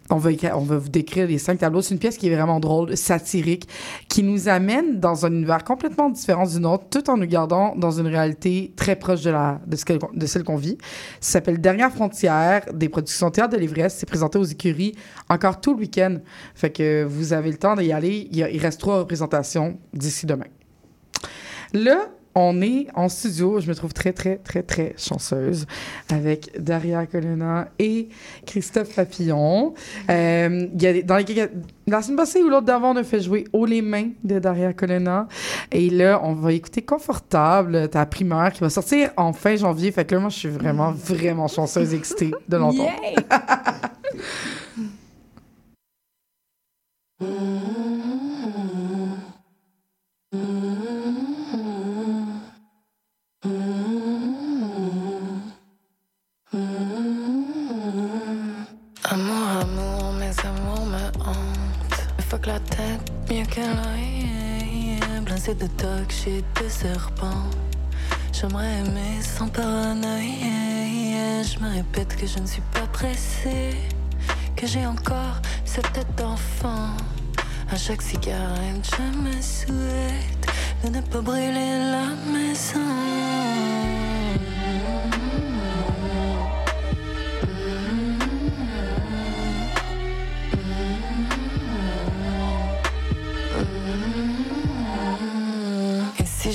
Speaker 13: On va, on va vous décrire les cinq tableaux. C'est une pièce qui est vraiment drôle, satirique, qui nous amène dans un univers complètement différent du nôtre, tout en nous gardant dans une réalité très proche de, la, de, celle qu'on vit. Ça s'appelle Dernière frontière, des productions Théâtre de l'Ivresse. C'est présenté aux écuries encore tout le week-end. Fait que vous avez le temps d'y aller. Il, il reste trois représentations d'ici demain.
Speaker 4: Là, on est en studio. Je me trouve très, très, très, très chanceuse avec Daria Colonna et Christophe Papillon. Euh, il y a dans les- la semaine passée ou l'autre d'avant, on a fait jouer Haut les mains de Daria Colonna. Et là, on va écouter Confortable, ta primeur, qui va sortir en fin janvier. Fait que là, moi, je suis vraiment, vraiment chanceuse et excitée de l'entendre.
Speaker 15: mieux qu'un. Blindé de toc, shit de serpent. J'aimerais aimer sans paranoïa. Je me répète que je ne suis pas pressée. Que j'ai encore cette tête d'enfant. À chaque cigarette, je me souhaite de ne pas brûler la maison.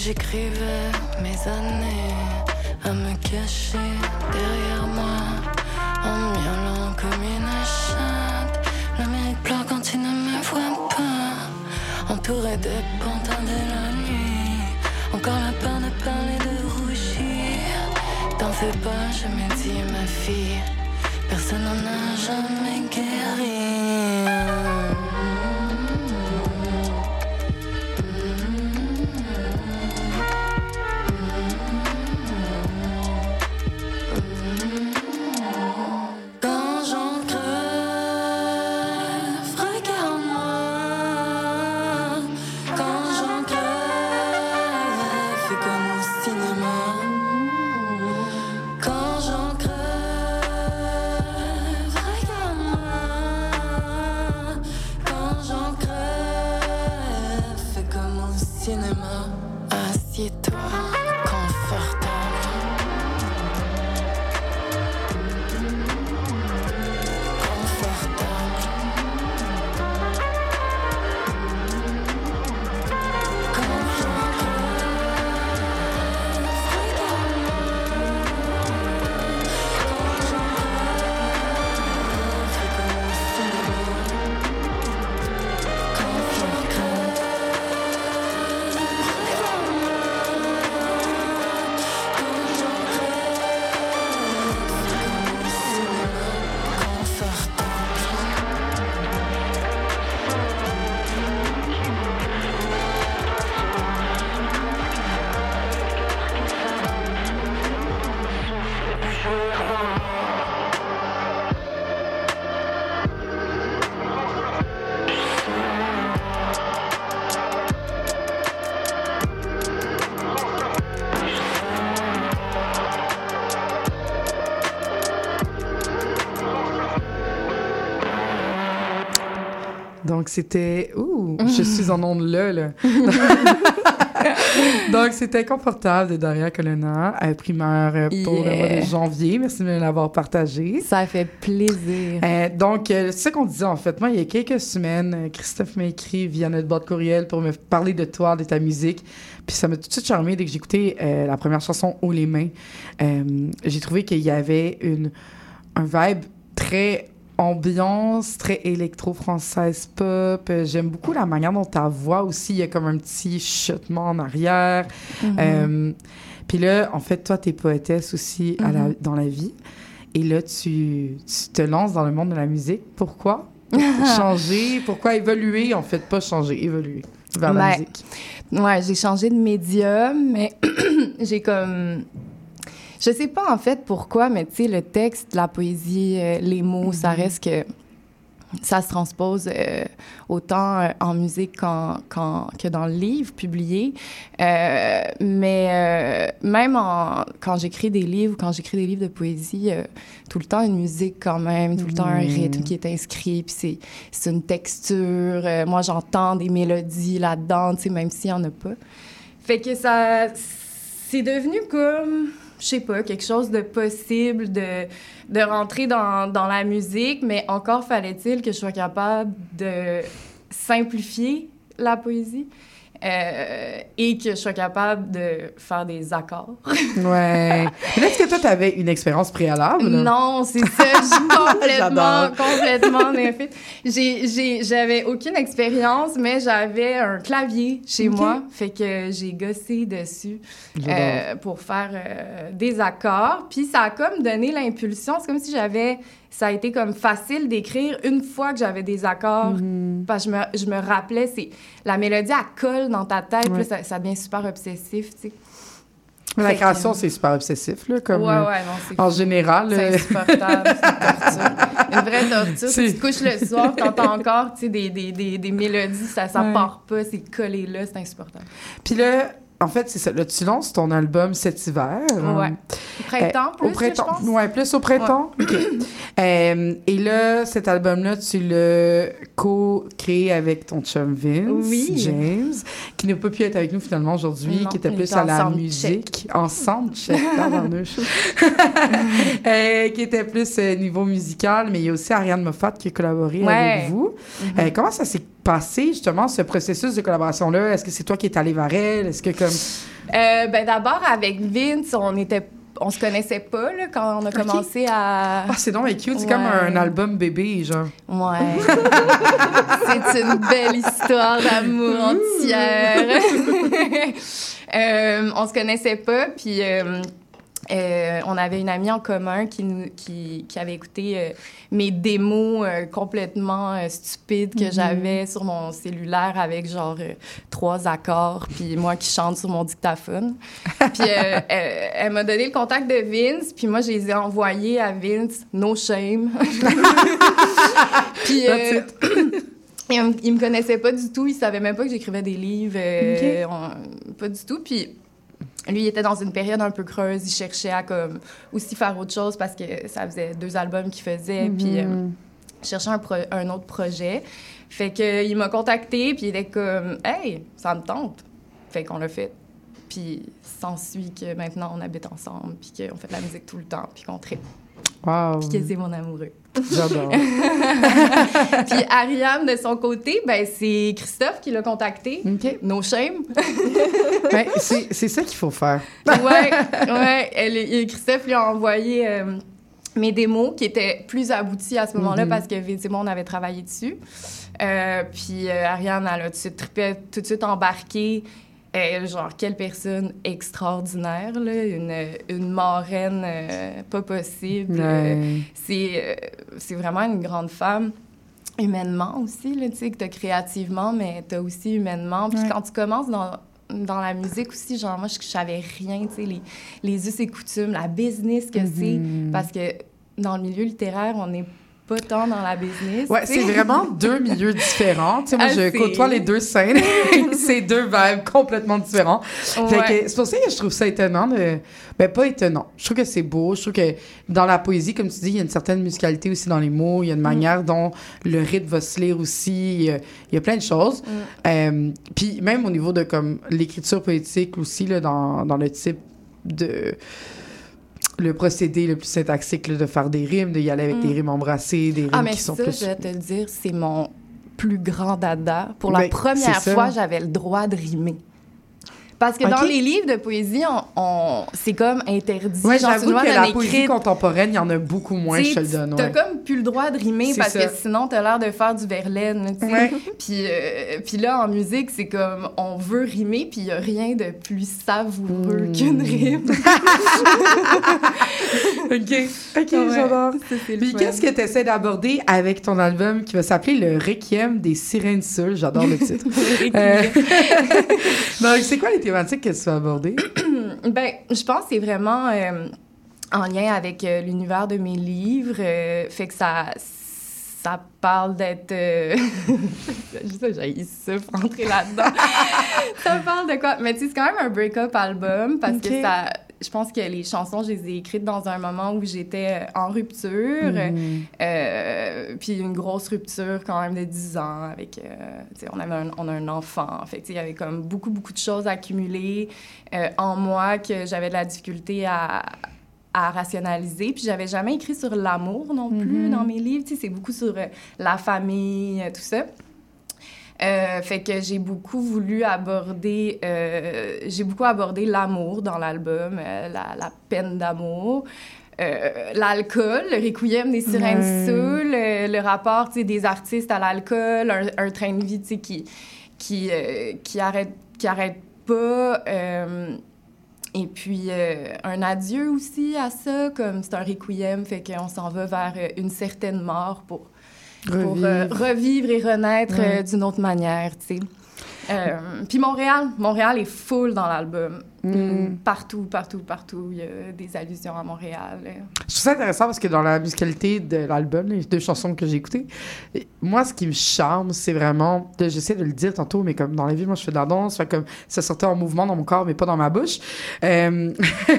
Speaker 15: J'écrivais mes années à me cacher derrière moi, en miaulant comme une chatte, l'Amérique pleure quand il ne me voit pas, entouré des pantins de la nuit, encore la peur de parler de rougir. T'en fais pas, je me dis ma fille, personne n'en a jamais guéri.
Speaker 4: Donc, c'était. Ouh, je suis en onde là, là. Donc, c'était confortable de Daria Colonna, euh, primeur euh, pour le mois de janvier. Merci de me l'avoir partagé.
Speaker 16: Ça fait plaisir.
Speaker 4: Euh, donc, euh, c'est ce qu'on disait en fait. Moi, il y a quelques semaines, Christophe m'a écrit via notre boîte courriel pour me parler de toi, de ta musique. Puis ça m'a tout de suite charmé dès que j'ai écouté euh, la première chanson Haut les mains. J'ai trouvé qu'il y avait une, un vibe très ambiance, très électro-française pop. Euh, J'aime beaucoup la manière dont ta voix aussi, il y a comme un petit chuchotement en arrière.
Speaker 16: Mhm.
Speaker 4: Euh, puis là, en fait, toi, t'es poétesse aussi à la-
Speaker 16: Mhm.
Speaker 4: dans la vie. Et là, tu, tu te lances dans le monde de la musique. Pourquoi? changer? Pourquoi évoluer? En fait, pas changer, évoluer vers la musique.
Speaker 16: Ouais, j'ai changé de média, mais j'ai comme. Je sais pas en fait pourquoi, mais tu sais, le texte, la poésie, euh, les mots, ça reste que ça se transpose euh, autant euh, en musique qu'en- que dans le livre publié. Euh, mais même en- quand j'écris des livres, quand j'écris des livres de poésie, tout le temps une musique quand même, tout le temps un rythme qui est inscrit, puis c'est, une texture. Moi, j'entends des mélodies là-dedans, tu sais, même s'il y en a pas. Fait que ça, c'est devenu comme, je sais pas, quelque chose de possible de, de rentrer dans, dans la musique, mais encore fallait-il que je sois capable de simplifier la poésie. Euh, et que je sois capable de faire des accords.
Speaker 4: Ouais. Mais est-ce que toi, tu avais une expérience préalable?
Speaker 16: Non, c'est ça. Je suis complètement, complètement néophyte. J'avais aucune expérience, mais j'avais un clavier chez moi. Fait que j'ai gossé dessus euh, pour faire euh, des accords. Puis ça a comme donné l'impulsion. C'est comme si j'avais... Ça a été comme facile d'écrire une fois que j'avais des accords.
Speaker 4: Mm-hmm.
Speaker 16: Parce que je me, je me rappelais, c'est... La mélodie, elle colle dans ta tête.
Speaker 4: Ouais.
Speaker 16: Puis ça, ça devient super obsessif, tu sais.
Speaker 4: La création, c'est super obsessif, là, comme...
Speaker 16: Ouais, ouais, non, c'est
Speaker 4: En général.
Speaker 16: c'est
Speaker 4: euh,
Speaker 16: insupportable, c'est une torture. Une vraie torture. Tu te couches le soir, t'entends encore, tu sais, des, des, des, des mélodies, ça, ça
Speaker 4: Ouais.
Speaker 16: part pas, c'est collé là, c'est insupportable.
Speaker 4: Puis là, en fait, c'est ça. Là, tu lances ton album cet hiver.
Speaker 16: Ouais. Au printemps, plus,
Speaker 4: Au printemps.
Speaker 16: je pense?
Speaker 4: Ouais, plus au printemps. OK. Euh, et là, cet album-là, tu l'as co-créé avec ton chum Vince,
Speaker 16: Oui.
Speaker 4: James, qui n'a pas pu être avec nous finalement aujourd'hui, qui était plus à la
Speaker 16: ensemble,
Speaker 4: musique. Ensemble, check. Euh, qui était plus euh, niveau musical, mais il y a aussi Ariane Moffat qui a collaboré
Speaker 16: Ouais.
Speaker 4: avec vous.
Speaker 16: Mhm.
Speaker 4: Euh, comment ça s'est passé, justement, ce processus de collaboration-là? Est-ce que c'est toi qui es allé vers elle? Est-ce que comme...
Speaker 16: Euh, ben d'abord, avec Vince, on était... On se connaissait pas, là, quand on a commencé à...
Speaker 4: Ah, c'est donc cute. C'est
Speaker 16: Ouais.
Speaker 4: comme un album bébé, genre.
Speaker 16: Ouais. c'est une belle histoire d'amour entière. Euh, on se connaissait pas, puis euh, euh, on avait une amie en commun qui, nous, qui, qui avait écouté euh, mes démos euh, complètement stupides que
Speaker 4: Mhm.
Speaker 16: j'avais sur mon cellulaire avec genre trois accords, puis moi qui chante sur mon dictaphone. Puis elle, elle m'a donné le contact de Vince, puis moi je les ai envoyés à Vince, no shame. puis il, me- connaissait pas du tout, il savait même pas que j'écrivais des livres, on- pas du tout. Puis lui, il était dans une période un peu creuse, il cherchait à comme aussi faire autre chose parce que ça faisait deux albums qu'il faisait, puis euh,
Speaker 4: Mhm.
Speaker 16: il cherchait un, autre projet. Fait que il m'a contacté, puis il était comme « Hey, ça me tente! » Fait qu'on l'a fait. Puis s'ensuit que maintenant, on habite ensemble, puis qu'on fait de la musique tout le temps, puis qu'on tripe,
Speaker 4: Wow.
Speaker 16: puis que c'est mon amoureux.
Speaker 4: J'adore.
Speaker 16: puis Ariane, de son côté, ben c'est Christophe qui l'a contacté. No shame.
Speaker 4: Ben, c'est ça qu'il faut faire.
Speaker 16: ouais, ouais. Elle, Christophe lui a envoyé euh, mes démos qui étaient plus abouties à ce moment-là
Speaker 4: Mhm.
Speaker 16: parce que Vince et moi, on avait travaillé dessus. Euh, puis euh, Ariane, elle a tout de suite tout de suite embarqué. Euh, genre, quelle personne extraordinaire, là. Une, une marraine euh, pas possible. Euh, c'est, euh, c'est vraiment une grande femme. Humainement aussi, là, tu sais, que t'as créativement, mais t'as aussi humainement. Puis
Speaker 4: Ouais.
Speaker 16: quand tu commences dans, dans la musique aussi, genre, moi, je, je savais rien, tu sais, les, les us et coutumes, la business que
Speaker 4: Mhm.
Speaker 16: c'est. Parce que dans le milieu littéraire, on n'est pas tant dans la business.
Speaker 4: Ouais, c'est vraiment deux milieux différents. Tu sais, moi,
Speaker 16: Ah,
Speaker 4: je côtoie les deux scènes. c'est deux vibes complètement différents.
Speaker 16: Ouais.
Speaker 4: c'est pour ça que je trouve ça étonnant de... Ben, pas étonnant. Je trouve que c'est beau. Je trouve que dans la poésie, comme tu dis, il y a une certaine musicalité aussi dans les mots. Il y a une manière dont le rythme va se lire aussi. Il y a, il y a plein de choses. Euh, puis même au niveau de comme l'écriture poétique aussi, là, dans, dans le type de le procédé le plus syntaxique là, de faire des rimes, d'y aller avec
Speaker 16: Mm.
Speaker 4: des rimes embrassées, des rimes
Speaker 16: Ah, mais
Speaker 4: qui sont
Speaker 16: ça,
Speaker 4: plus...
Speaker 16: je vais te le dire, c'est mon plus grand dada. Pour la
Speaker 4: Ben,
Speaker 16: première fois, j'avais le droit de rimer. Parce que dans les livres de poésie, on, on- c'est comme interdit. Tu
Speaker 4: j'avoue que la poésie contemporaine, il y en a beaucoup moins, je te le donne.
Speaker 16: T'as
Speaker 4: ouais.
Speaker 16: comme plus le droit de rimer parce
Speaker 4: ça.
Speaker 16: que sinon t'as l'air de faire du Verlaine.
Speaker 4: Ouais.
Speaker 16: Puis, euh, puis là, en musique, c'est comme on veut rimer, puis il y a rien de plus savoureux
Speaker 4: Hmm.
Speaker 16: qu'une rime.
Speaker 4: OK, OK, j'adore. Puis qu'est-ce que tu essaies d'aborder avec ton album qui va s'appeler Le Requiem des sirènes seules? J'adore le titre. Euh, Donc, c'est quoi les que tu vas aborder?
Speaker 16: ben, je pense que c'est vraiment euh, en lien avec euh, l'univers de mes livres. euh, fait que ça, ça parle d'être. j'ai ça rentrer là-dedans. ça parle de quoi? Mais tu sais, c'est quand même un break-up album parce que ça. Je pense que les chansons, je les ai écrites dans un moment où j'étais euh, en rupture.
Speaker 4: Mhm.
Speaker 16: Euh, puis une grosse rupture quand même de 10 ans avec... euh, on, avait un, on a un enfant. Fait tu sais, il y avait comme beaucoup, beaucoup de choses accumulées euh, en moi que j'avais de la difficulté à, à rationaliser. Puis j'avais jamais écrit sur l'amour non plus
Speaker 4: Mhm.
Speaker 16: dans mes livres. Tu sais, c'est beaucoup sur la famille, tout ça. Euh, fait que j'ai beaucoup voulu aborder, euh, j'ai beaucoup abordé l'amour dans l'album, euh, la, la peine d'amour. L'alcool, le requiem des sirènes. Soul, le, rapport des artistes à l'alcool, un, un train de vie qui, qui, qui, arrête, qui arrête pas. et puis, euh, un adieu aussi à ça, comme c'est un requiem, fait qu'on s'en va vers une certaine mort pour, pour euh,
Speaker 4: Revivre.
Speaker 16: revivre et renaître
Speaker 4: Ouais.
Speaker 16: euh, d'une autre manière, tu sais. Euh, puis Montréal, Montréal est full dans l'album.
Speaker 4: Mm.
Speaker 16: Partout, partout, partout, il y a des allusions à Montréal.
Speaker 4: Je trouve ça intéressant parce que dans la musicalité de l'album, les deux chansons que j'ai écoutées, moi, ce qui me charme, c'est vraiment, j'essaie de le dire tantôt, mais comme dans la vie, moi, je fais de la danse, fait comme ça sortait en mouvement dans mon corps, mais pas dans ma bouche. Euh,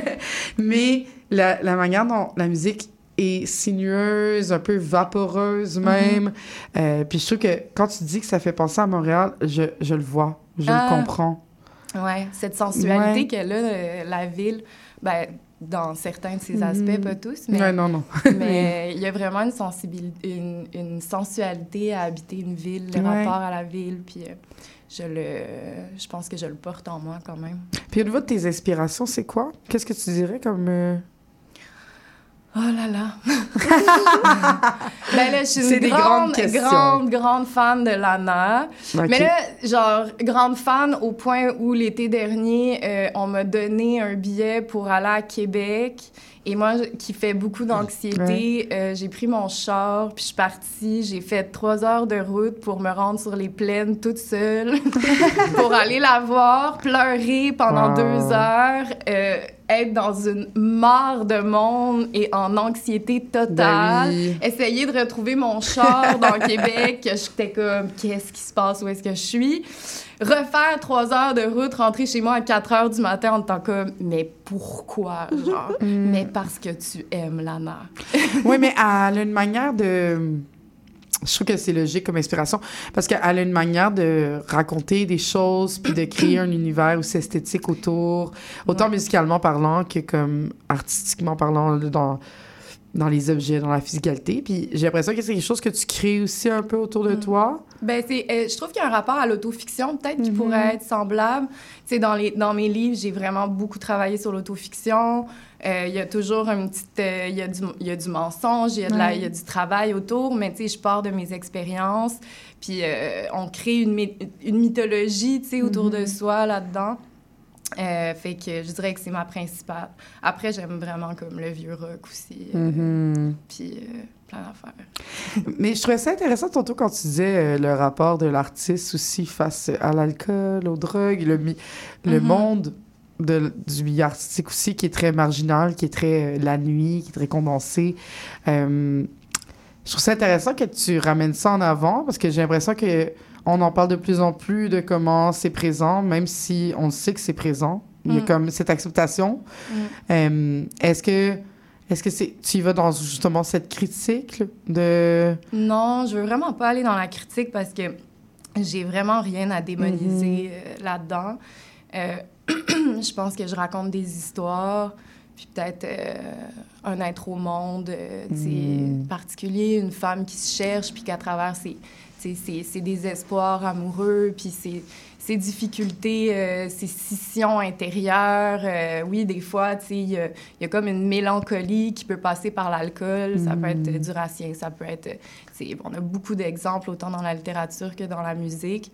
Speaker 4: mais la, la manière dont la musique est sinueuse, un peu vaporeuse même. Euh, puis je trouve que quand tu dis que ça fait penser à Montréal, je, je le vois, je
Speaker 16: Ah.
Speaker 4: le comprends.
Speaker 16: Ouais, cette sensualité
Speaker 4: Ouais.
Speaker 16: qu'elle a, euh, la ville, ben, dans certains de ses
Speaker 4: Mhm.
Speaker 16: aspects, pas tous, mais,
Speaker 4: Ouais, non, non.
Speaker 16: mais il y a vraiment une sensibilité, une, une sensualité à habiter une ville, le
Speaker 4: Ouais.
Speaker 16: rapport à la ville, puis euh, je le, je pense que je le porte en moi quand même.
Speaker 4: Puis au niveau de tes inspirations, c'est quoi? Qu'est-ce que tu dirais comme... euh,
Speaker 16: Oh là là! ben là, je suis une
Speaker 4: des
Speaker 16: grande,
Speaker 4: grandes
Speaker 16: grande, grande fan de Lana. Mais là, genre, grande fan au point où l'été dernier, euh, on m'a donné un billet pour aller à Québec. Et moi, qui fais beaucoup d'anxiété, euh, j'ai pris mon char, puis je suis partie. J'ai fait trois heures de route pour me rendre sur les plaines toute seule, pour aller la voir, pleurer pendant
Speaker 4: Wow.
Speaker 16: deux heures, euh, être dans une mare de monde et en anxiété totale.
Speaker 4: Ben oui.
Speaker 16: Essayer de retrouver mon char dans Québec, j'étais comme, qu'est-ce qui se passe, où est-ce que je suis? Refaire trois heures de route, rentrer chez moi à 4 heures du matin en étant comme, mais pourquoi, genre? Mais parce que tu aimes Lana.
Speaker 4: oui, mais elle a une manière de. Je trouve que c'est logique comme inspiration parce qu'elle a une manière de raconter des choses puis de créer un univers aussi esthétique autour, autant musicalement parlant que comme artistiquement parlant dans, dans les objets, dans la physicalité. Puis j'ai l'impression que c'est quelque chose que tu crées aussi un peu autour de toi.
Speaker 16: Ben, c'est, euh, je trouve qu'il y a un rapport à l'autofiction, peut-être, qui pourrait être semblable. Tu sais, dans, les, dans mes livres, j'ai vraiment beaucoup travaillé sur l'autofiction. Euh, Il y a toujours une petite... euh, Il y, a du- il y a du mensonge, il y, a de la- y a du travail autour, mais tu sais, je pars de mes expériences. Puis euh, on crée une, une mythologie, tu sais, autour de soi là-dedans. Euh, fait que je dirais que c'est ma principale. Après, j'aime vraiment comme le vieux rock aussi. euh,
Speaker 4: Mhm.
Speaker 16: Puis euh, plein d'affaires.
Speaker 4: Mais je trouvais ça intéressant tantôt quand tu disais euh, le rapport de l'artiste aussi face à l'alcool, aux drogues, le, mi- le
Speaker 16: Mhm.
Speaker 4: monde de, du milieu artistique aussi qui est très marginal, qui est très la nuit, qui est très condensé. Je trouve ça intéressant que tu ramènes ça en avant parce que j'ai l'impression que on en parle de plus en plus de comment c'est présent, même si on sait que c'est présent. Il y a
Speaker 16: Mm.
Speaker 4: comme cette acceptation. Euh, est-ce que est-ce que c'est tu y vas dans justement cette critique de
Speaker 16: Non, je veux vraiment pas aller dans la critique parce que j'ai vraiment rien à démoniser
Speaker 4: Mhm.
Speaker 16: euh, là-dedans. Euh, je pense que je raconte des histoires, puis peut-être euh, un être au monde euh,
Speaker 4: Mhm.
Speaker 16: particulier, une femme qui se cherche, puis qu'à travers ses, ses, ses désespoirs amoureux, puis ses difficultés, euh, ses scissions intérieures. euh, oui, des fois, tu sais, il y a, il y a comme une mélancolie qui peut passer par l'alcool. Ça peut être euh, du racien, ça peut être... euh, on a beaucoup d'exemples, autant dans la littérature que dans la musique.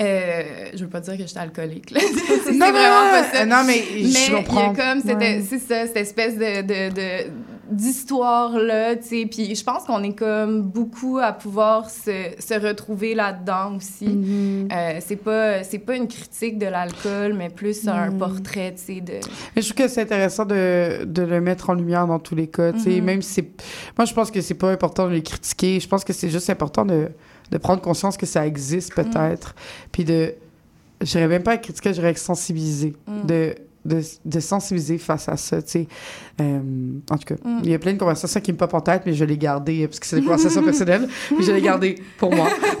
Speaker 16: Euh, je veux pas dire que je suis alcoolique. c'est vraiment pas ça.
Speaker 4: non, mais je
Speaker 16: il y a
Speaker 4: comprends.
Speaker 16: comme cette,
Speaker 4: Ouais.
Speaker 16: c'est ça, cette espèce de, de, de- d'histoire-là, tu sais. Puis je pense qu'on est comme beaucoup à pouvoir se, se retrouver là-dedans aussi.
Speaker 4: Mm-hmm.
Speaker 16: Euh, c'est pas, c'est pas une critique de l'alcool, mais plus un
Speaker 4: Mm.
Speaker 16: portrait, tu sais, de...
Speaker 4: Mais je trouve que c'est intéressant de, de le mettre en lumière dans tous les cas. tu sais,
Speaker 16: Mhm.
Speaker 4: Même si c'est. Moi, je pense que c'est pas important de les critiquer. Je pense que c'est juste important de, de prendre conscience que ça existe peut-être. Puis de. Je dirais même pas critiquer, je dirais sensibiliser.
Speaker 16: Mm.
Speaker 4: De, de, de sensibiliser face à ça, tu sais. Euh, en tout cas,
Speaker 16: Mm.
Speaker 4: il y a plein de conversations qui me popent en tête, mais je les gardées parce que c'est des conversations personnelles. mais je les gardées pour moi.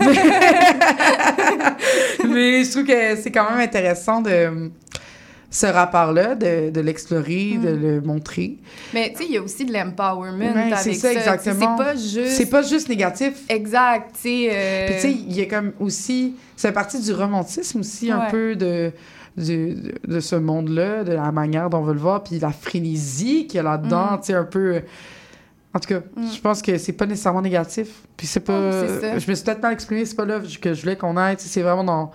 Speaker 4: mais je trouve que c'est quand même intéressant de ce rapport-là, de, de l'explorer, de
Speaker 16: Mm.
Speaker 4: le montrer.
Speaker 16: Mais tu sais, il y a aussi de l'empowerment
Speaker 4: Ouais,
Speaker 16: avec
Speaker 4: c'est ça,
Speaker 16: ça.
Speaker 4: exactement.
Speaker 16: C'est pas juste.
Speaker 4: C'est pas juste négatif.
Speaker 16: Exact, tu sais. euh,
Speaker 4: Puis tu sais, il y a comme aussi, c'est partie du romantisme aussi un peu de, du- de, ce monde-là, de la manière dont on veut le voir, puis la frénésie qu'il y a là-dedans,
Speaker 16: Mm.
Speaker 4: tu sais, un peu... En tout cas,
Speaker 16: Mm.
Speaker 4: je pense que c'est pas nécessairement négatif. Puis c'est pas...
Speaker 16: Oh,
Speaker 4: je me suis peut-être mal exprimé, c'est pas là que je voulais qu'on aille, c'est vraiment dans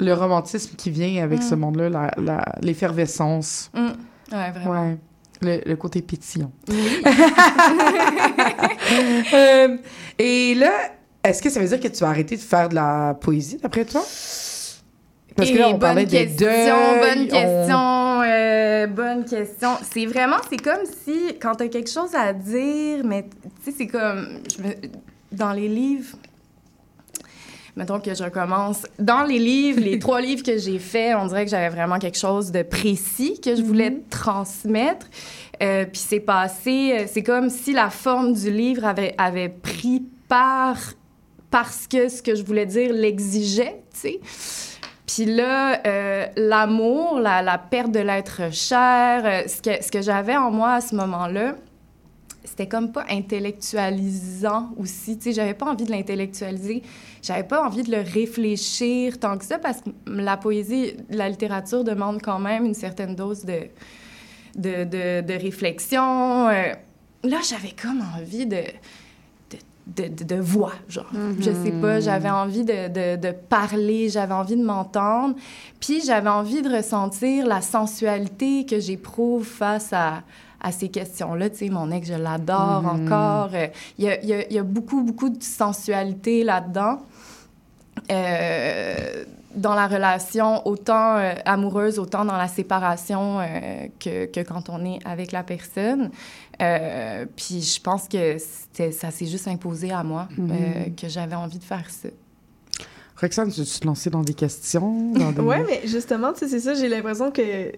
Speaker 4: le romantisme qui vient avec
Speaker 16: Mm.
Speaker 4: ce monde-là, la- la- l'effervescence.
Speaker 16: Mm. Ouais, vraiment.
Speaker 4: Ouais. Le, le côté pétillant.
Speaker 16: Oui.
Speaker 4: Euh, et là, est-ce que ça veut dire que tu vas arrêter de faire de la poésie, d'après toi? Parce que là, on
Speaker 16: bonne
Speaker 4: parlait des
Speaker 16: question,
Speaker 4: deuils,
Speaker 16: bonne
Speaker 4: on-
Speaker 16: question, euh, bonne question. C'est vraiment, c'est comme si, quand t'as quelque chose à dire, mais tu sais, c'est comme, me- dans les livres, mettons que je recommence, dans les livres, les trois livres que j'ai faits, on dirait que j'avais vraiment quelque chose de précis que je voulais transmettre. Euh, puis c'est passé, euh, c'est comme si la forme du livre avait, avait pris part parce que ce que je voulais dire l'exigeait, tu sais. Puis là, euh, l'amour, la, perte de l'être cher, euh, ce que, ce que j'avais en moi à ce moment-là, c'était comme pas intellectualisant aussi. Tu sais, j'avais pas envie de l'intellectualiser. J'avais pas envie de le réfléchir tant que ça parce que la poésie, la littérature demande quand même une certaine dose de, de, de, de réflexion. Euh, là, j'avais comme envie de, de, de, de- de voix, genre. Je sais pas, j'avais envie de, de, parler, j'avais envie de m'entendre. Puis j'avais envie de ressentir la sensualité que j'éprouve face à, à ces questions-là. Tu sais, mon ex, je l'adore
Speaker 4: Mhm.
Speaker 16: encore. Euh, Il y, a, il y a- il y a beaucoup, beaucoup de sensualité là-dedans. Euh, dans la relation, autant euh, amoureuse, autant dans la séparation euh, que, que quand on est avec la personne. Euh, puis je pense que ça s'est juste imposé à moi,
Speaker 4: Mhm.
Speaker 16: euh, que j'avais envie de faire ça.
Speaker 4: Roxane, tu te lancer dans des questions? Des...
Speaker 3: Ouais, mais justement, tu sais, c'est ça, j'ai l'impression que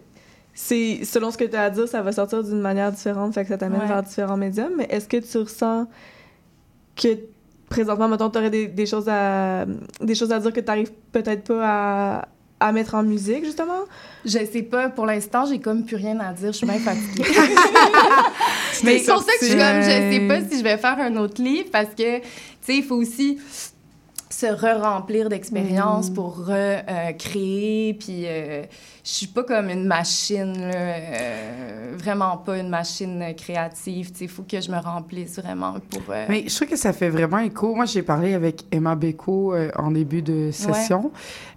Speaker 3: c'est selon ce que tu as à dire, ça va sortir d'une manière différente, fait que ça t'amène
Speaker 16: Ouais.
Speaker 3: vers différents médiums. Mais est-ce que tu ressens que présentement, mettons, tu aurais des, des choses à des choses à dire que tu n'arrives peut-être pas à, à mettre en musique, justement?
Speaker 16: Je sais pas, pour l'instant, j'ai comme plus rien à dire, je suis bien fatiguée.
Speaker 4: Mais
Speaker 16: c'est pour ça que je suis comme, je sais pas si je vais faire un autre livre parce que, tu sais, il faut aussi se re-remplir d'expériences pour recréer. puis euh, je suis pas comme une machine, là, euh, vraiment pas une machine créative. Tu sais, il faut que je me remplisse vraiment pour. euh,
Speaker 4: Mais je trouve que ça fait vraiment écho. Moi, j'ai parlé avec Emma Beko euh, en début de session.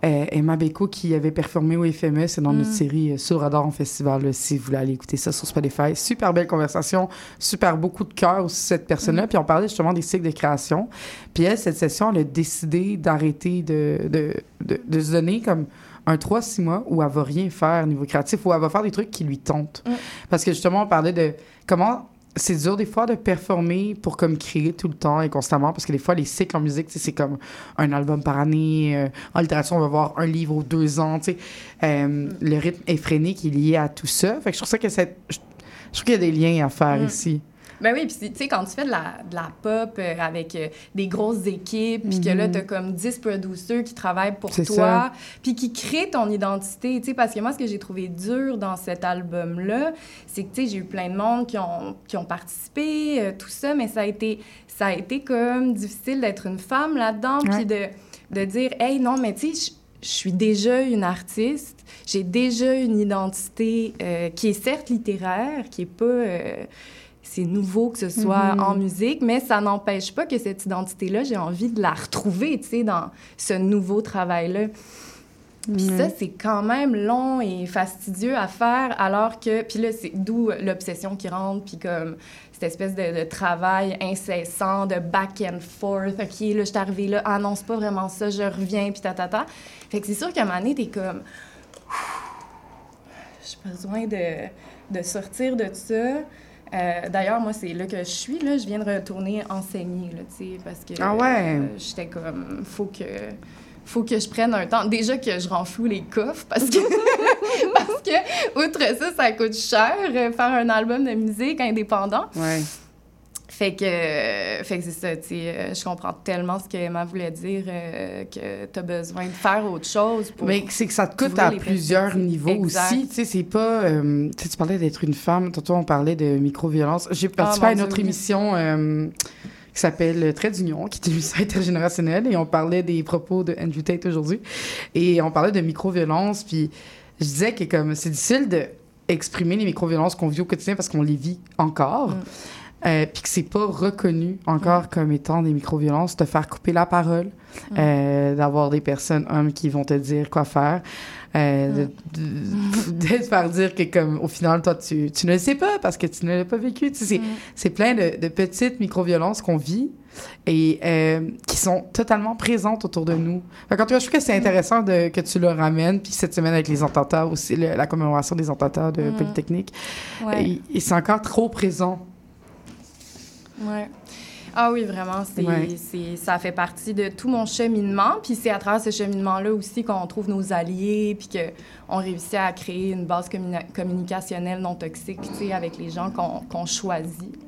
Speaker 4: Euh, Emma Beko qui avait performé au FME, c'est dans notre
Speaker 16: Mm.
Speaker 4: série euh, Sur radar en festival, là, si vous voulez aller écouter ça sur Spotify. Super belle conversation, super beaucoup de cœur aussi, cette personne-là. Puis on parlait justement des cycles de création. Puis elle, cette session, elle a décidé d'arrêter de, de, de, de se donner comme un 3-6 mois où elle va rien faire au niveau créatif, où elle va faire des trucs qui lui tentent.
Speaker 16: Mm.
Speaker 4: Parce que justement, on parlait de comment c'est dur des fois de performer pour comme créer tout le temps et constamment parce que des fois les cycles en musique c'est comme un album par année euh, en littérature on va voir un livre aux deux ans tu sais Euh, le rythme effréné qui est lié à tout ça fait que je trouve ça que c'est je trouve qu'il y a des liens à faire
Speaker 16: Mm.
Speaker 4: ici
Speaker 16: Ben oui, puis tu sais, quand tu fais de la, de la pop euh, avec euh, des grosses équipes, puis que là,
Speaker 4: Mhm.
Speaker 16: t'as comme 10 producers qui travaillent pour toi, puis qui créent ton identité, tu sais, parce que moi, ce que j'ai trouvé dur dans cet album-là, c'est que, tu sais, j'ai eu plein de monde qui ont, qui ont participé, euh, tout ça, mais ça a été, ça a été comme difficile d'être une femme là-dedans, puis de, de dire, hey, non, mais tu sais, je- je suis déjà une artiste, j'ai déjà une identité euh, qui est certes littéraire, qui est pas... euh, c'est nouveau que ce soit
Speaker 4: Mhm.
Speaker 16: en musique, mais ça n'empêche pas que cette identité-là, j'ai envie de la retrouver, tu sais, dans ce nouveau travail-là. Puis ça, c'est quand même long et fastidieux à faire, alors que... Puis là, c'est d'où l'obsession qui rentre, puis comme cette espèce de, de travail incessant, de back and forth. OK, là, je suis arrivée là, ah non, c'est pas vraiment ça, je reviens, puis ta, ta, ta. Fait que c'est sûr qu'à un moment donné, t'es comme... J'ai besoin de, de sortir de ça. Euh, D'ailleurs, moi, c'est là que je suis. Là. Je viens de retourner enseigner, là, tu sais, parce que
Speaker 4: Ah ouais?
Speaker 16: euh, j'étais comme, faut que, faut que je prenne un temps. Déjà que je renfloue les coffres, parce que, parce que, outre ça, ça coûte cher, euh, faire un album de musique indépendant.
Speaker 4: ouais
Speaker 16: Fait que, euh, fait que c'est ça, tu sais, euh, je comprends tellement ce que Emma voulait dire, euh, que tu as besoin de faire autre chose pour...
Speaker 4: Mais c'est que ça te coûte à plusieurs niveaux
Speaker 16: Exact.
Speaker 4: aussi. Tu sais, c'est pas. tu tu parlais d'être une femme. Tantôt, on parlait de micro-violence. J'ai participé
Speaker 16: mon
Speaker 4: à une
Speaker 16: Dieu,
Speaker 4: autre
Speaker 16: oui.
Speaker 4: émission qui s'appelle Trait d'Union, qui est une émission intergénérationnelle, et on parlait des propos de Andrew Tate aujourd'hui. Et on parlait de micro-violence. Puis je disais que comme c'est difficile de exprimer les micro-violences qu'on vit au quotidien parce qu'on les vit encore. Euh, puis que c'est pas reconnu encore comme étant des micro-violences, te faire couper la parole, euh, d'avoir des personnes hommes qui vont te dire quoi faire, euh, de, de, de te faire dire que comme au final toi tu, tu ne le sais pas parce que tu ne l'as pas vécu. Tu sais, c'est, c'est plein de, de petites micro-violences qu'on vit et euh, qui sont totalement présentes autour de nous. Fait qu'en tout cas, je trouve que c'est intéressant de, que tu le ramènes. Puis cette semaine avec les attentats aussi, le- la commémoration des attentats de
Speaker 16: Mm.
Speaker 4: Polytechnique,
Speaker 16: Ouais.
Speaker 4: et, et c'est encore trop présent.
Speaker 16: Ouais. Ah oui, vraiment, c'est,
Speaker 4: Ouais.
Speaker 16: ça fait partie de tout mon cheminement. Puis c'est à travers ce cheminement-là aussi qu'on trouve nos alliés, puis qu'on réussit à créer une base communi- communicationnelle non toxique, tu sais, avec les gens qu'on, qu'on choisit.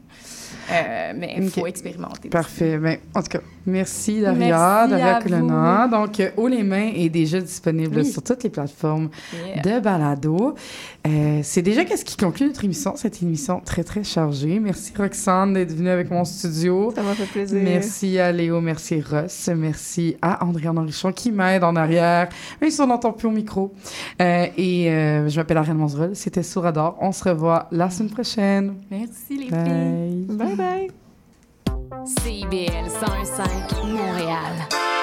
Speaker 16: Euh, mais il faut expérimenter.
Speaker 4: Parfait. Ben, en tout cas, merci Daria, Daria Colonna. Donc, euh, Haut les mains est déjà disponible
Speaker 16: Oui.
Speaker 4: sur toutes les plateformes
Speaker 16: Yeah.
Speaker 4: de balado. Euh, c'est déjà qu'est-ce qui conclut notre émission. Cette émission très, très chargée. Merci Roxane d'être venue avec mon studio.
Speaker 5: Ça m'a fait plaisir.
Speaker 4: Merci à Léo, merci Ross, merci à Andréane Henrichon qui m'aide en arrière. Même si on n'entend plus au micro. Euh, et euh, je m'appelle Ariane Monzerol. C'était Sourador. On se revoit la semaine prochaine.
Speaker 16: Merci les
Speaker 4: Bye.
Speaker 16: filles.
Speaker 5: Bye bye.
Speaker 12: CIBL 101.5 Montréal.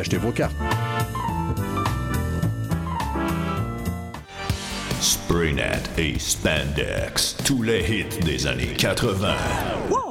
Speaker 17: d'acheter vos cartes.
Speaker 18: Spraynet et Spandex, tous les hits des années 80.
Speaker 19: Wow,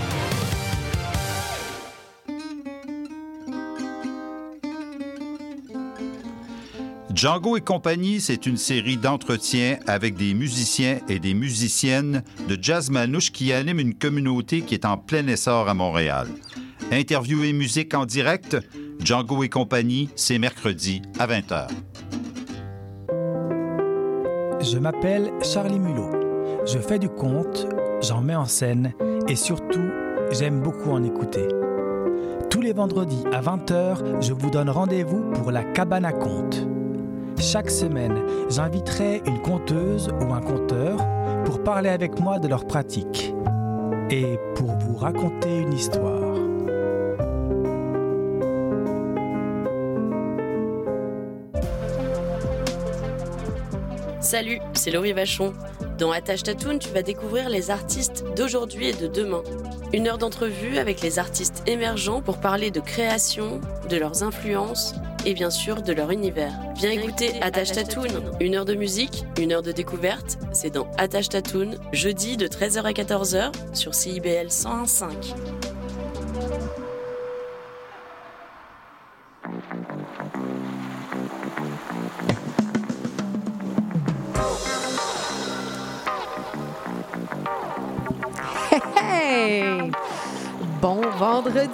Speaker 9: Django et compagnie, c'est une série d'entretiens avec des musiciens et des musiciennes de jazz manouche qui animent une communauté qui est en plein essor à Montréal. Interview et musique en direct, Django et compagnie, c'est mercredi à 20h.
Speaker 2: Je m'appelle Charlie Mulot. Je fais du conte, j'en mets en scène et surtout, j'aime beaucoup en écouter. Tous les vendredis à 20h, je vous donne rendez-vous pour la cabane à contes. Chaque semaine, j'inviterai une conteuse ou un conteur pour parler avec moi de leur pratique et pour vous raconter une histoire.
Speaker 20: Salut, c'est Laurie Vachon. Dans Attache Tatoon, tu vas découvrir les artistes d'aujourd'hui et de demain. Une heure d'entrevue avec les artistes émergents pour parler de création, de leurs influences et bien sûr de leur univers. Viens écouter Attache Tatoon. Une heure de musique, une heure de découverte, c'est dans Attache Tatoon, jeudi de 13h à 14h sur CIBL 101.5.
Speaker 21: Hey! Bon vendredi!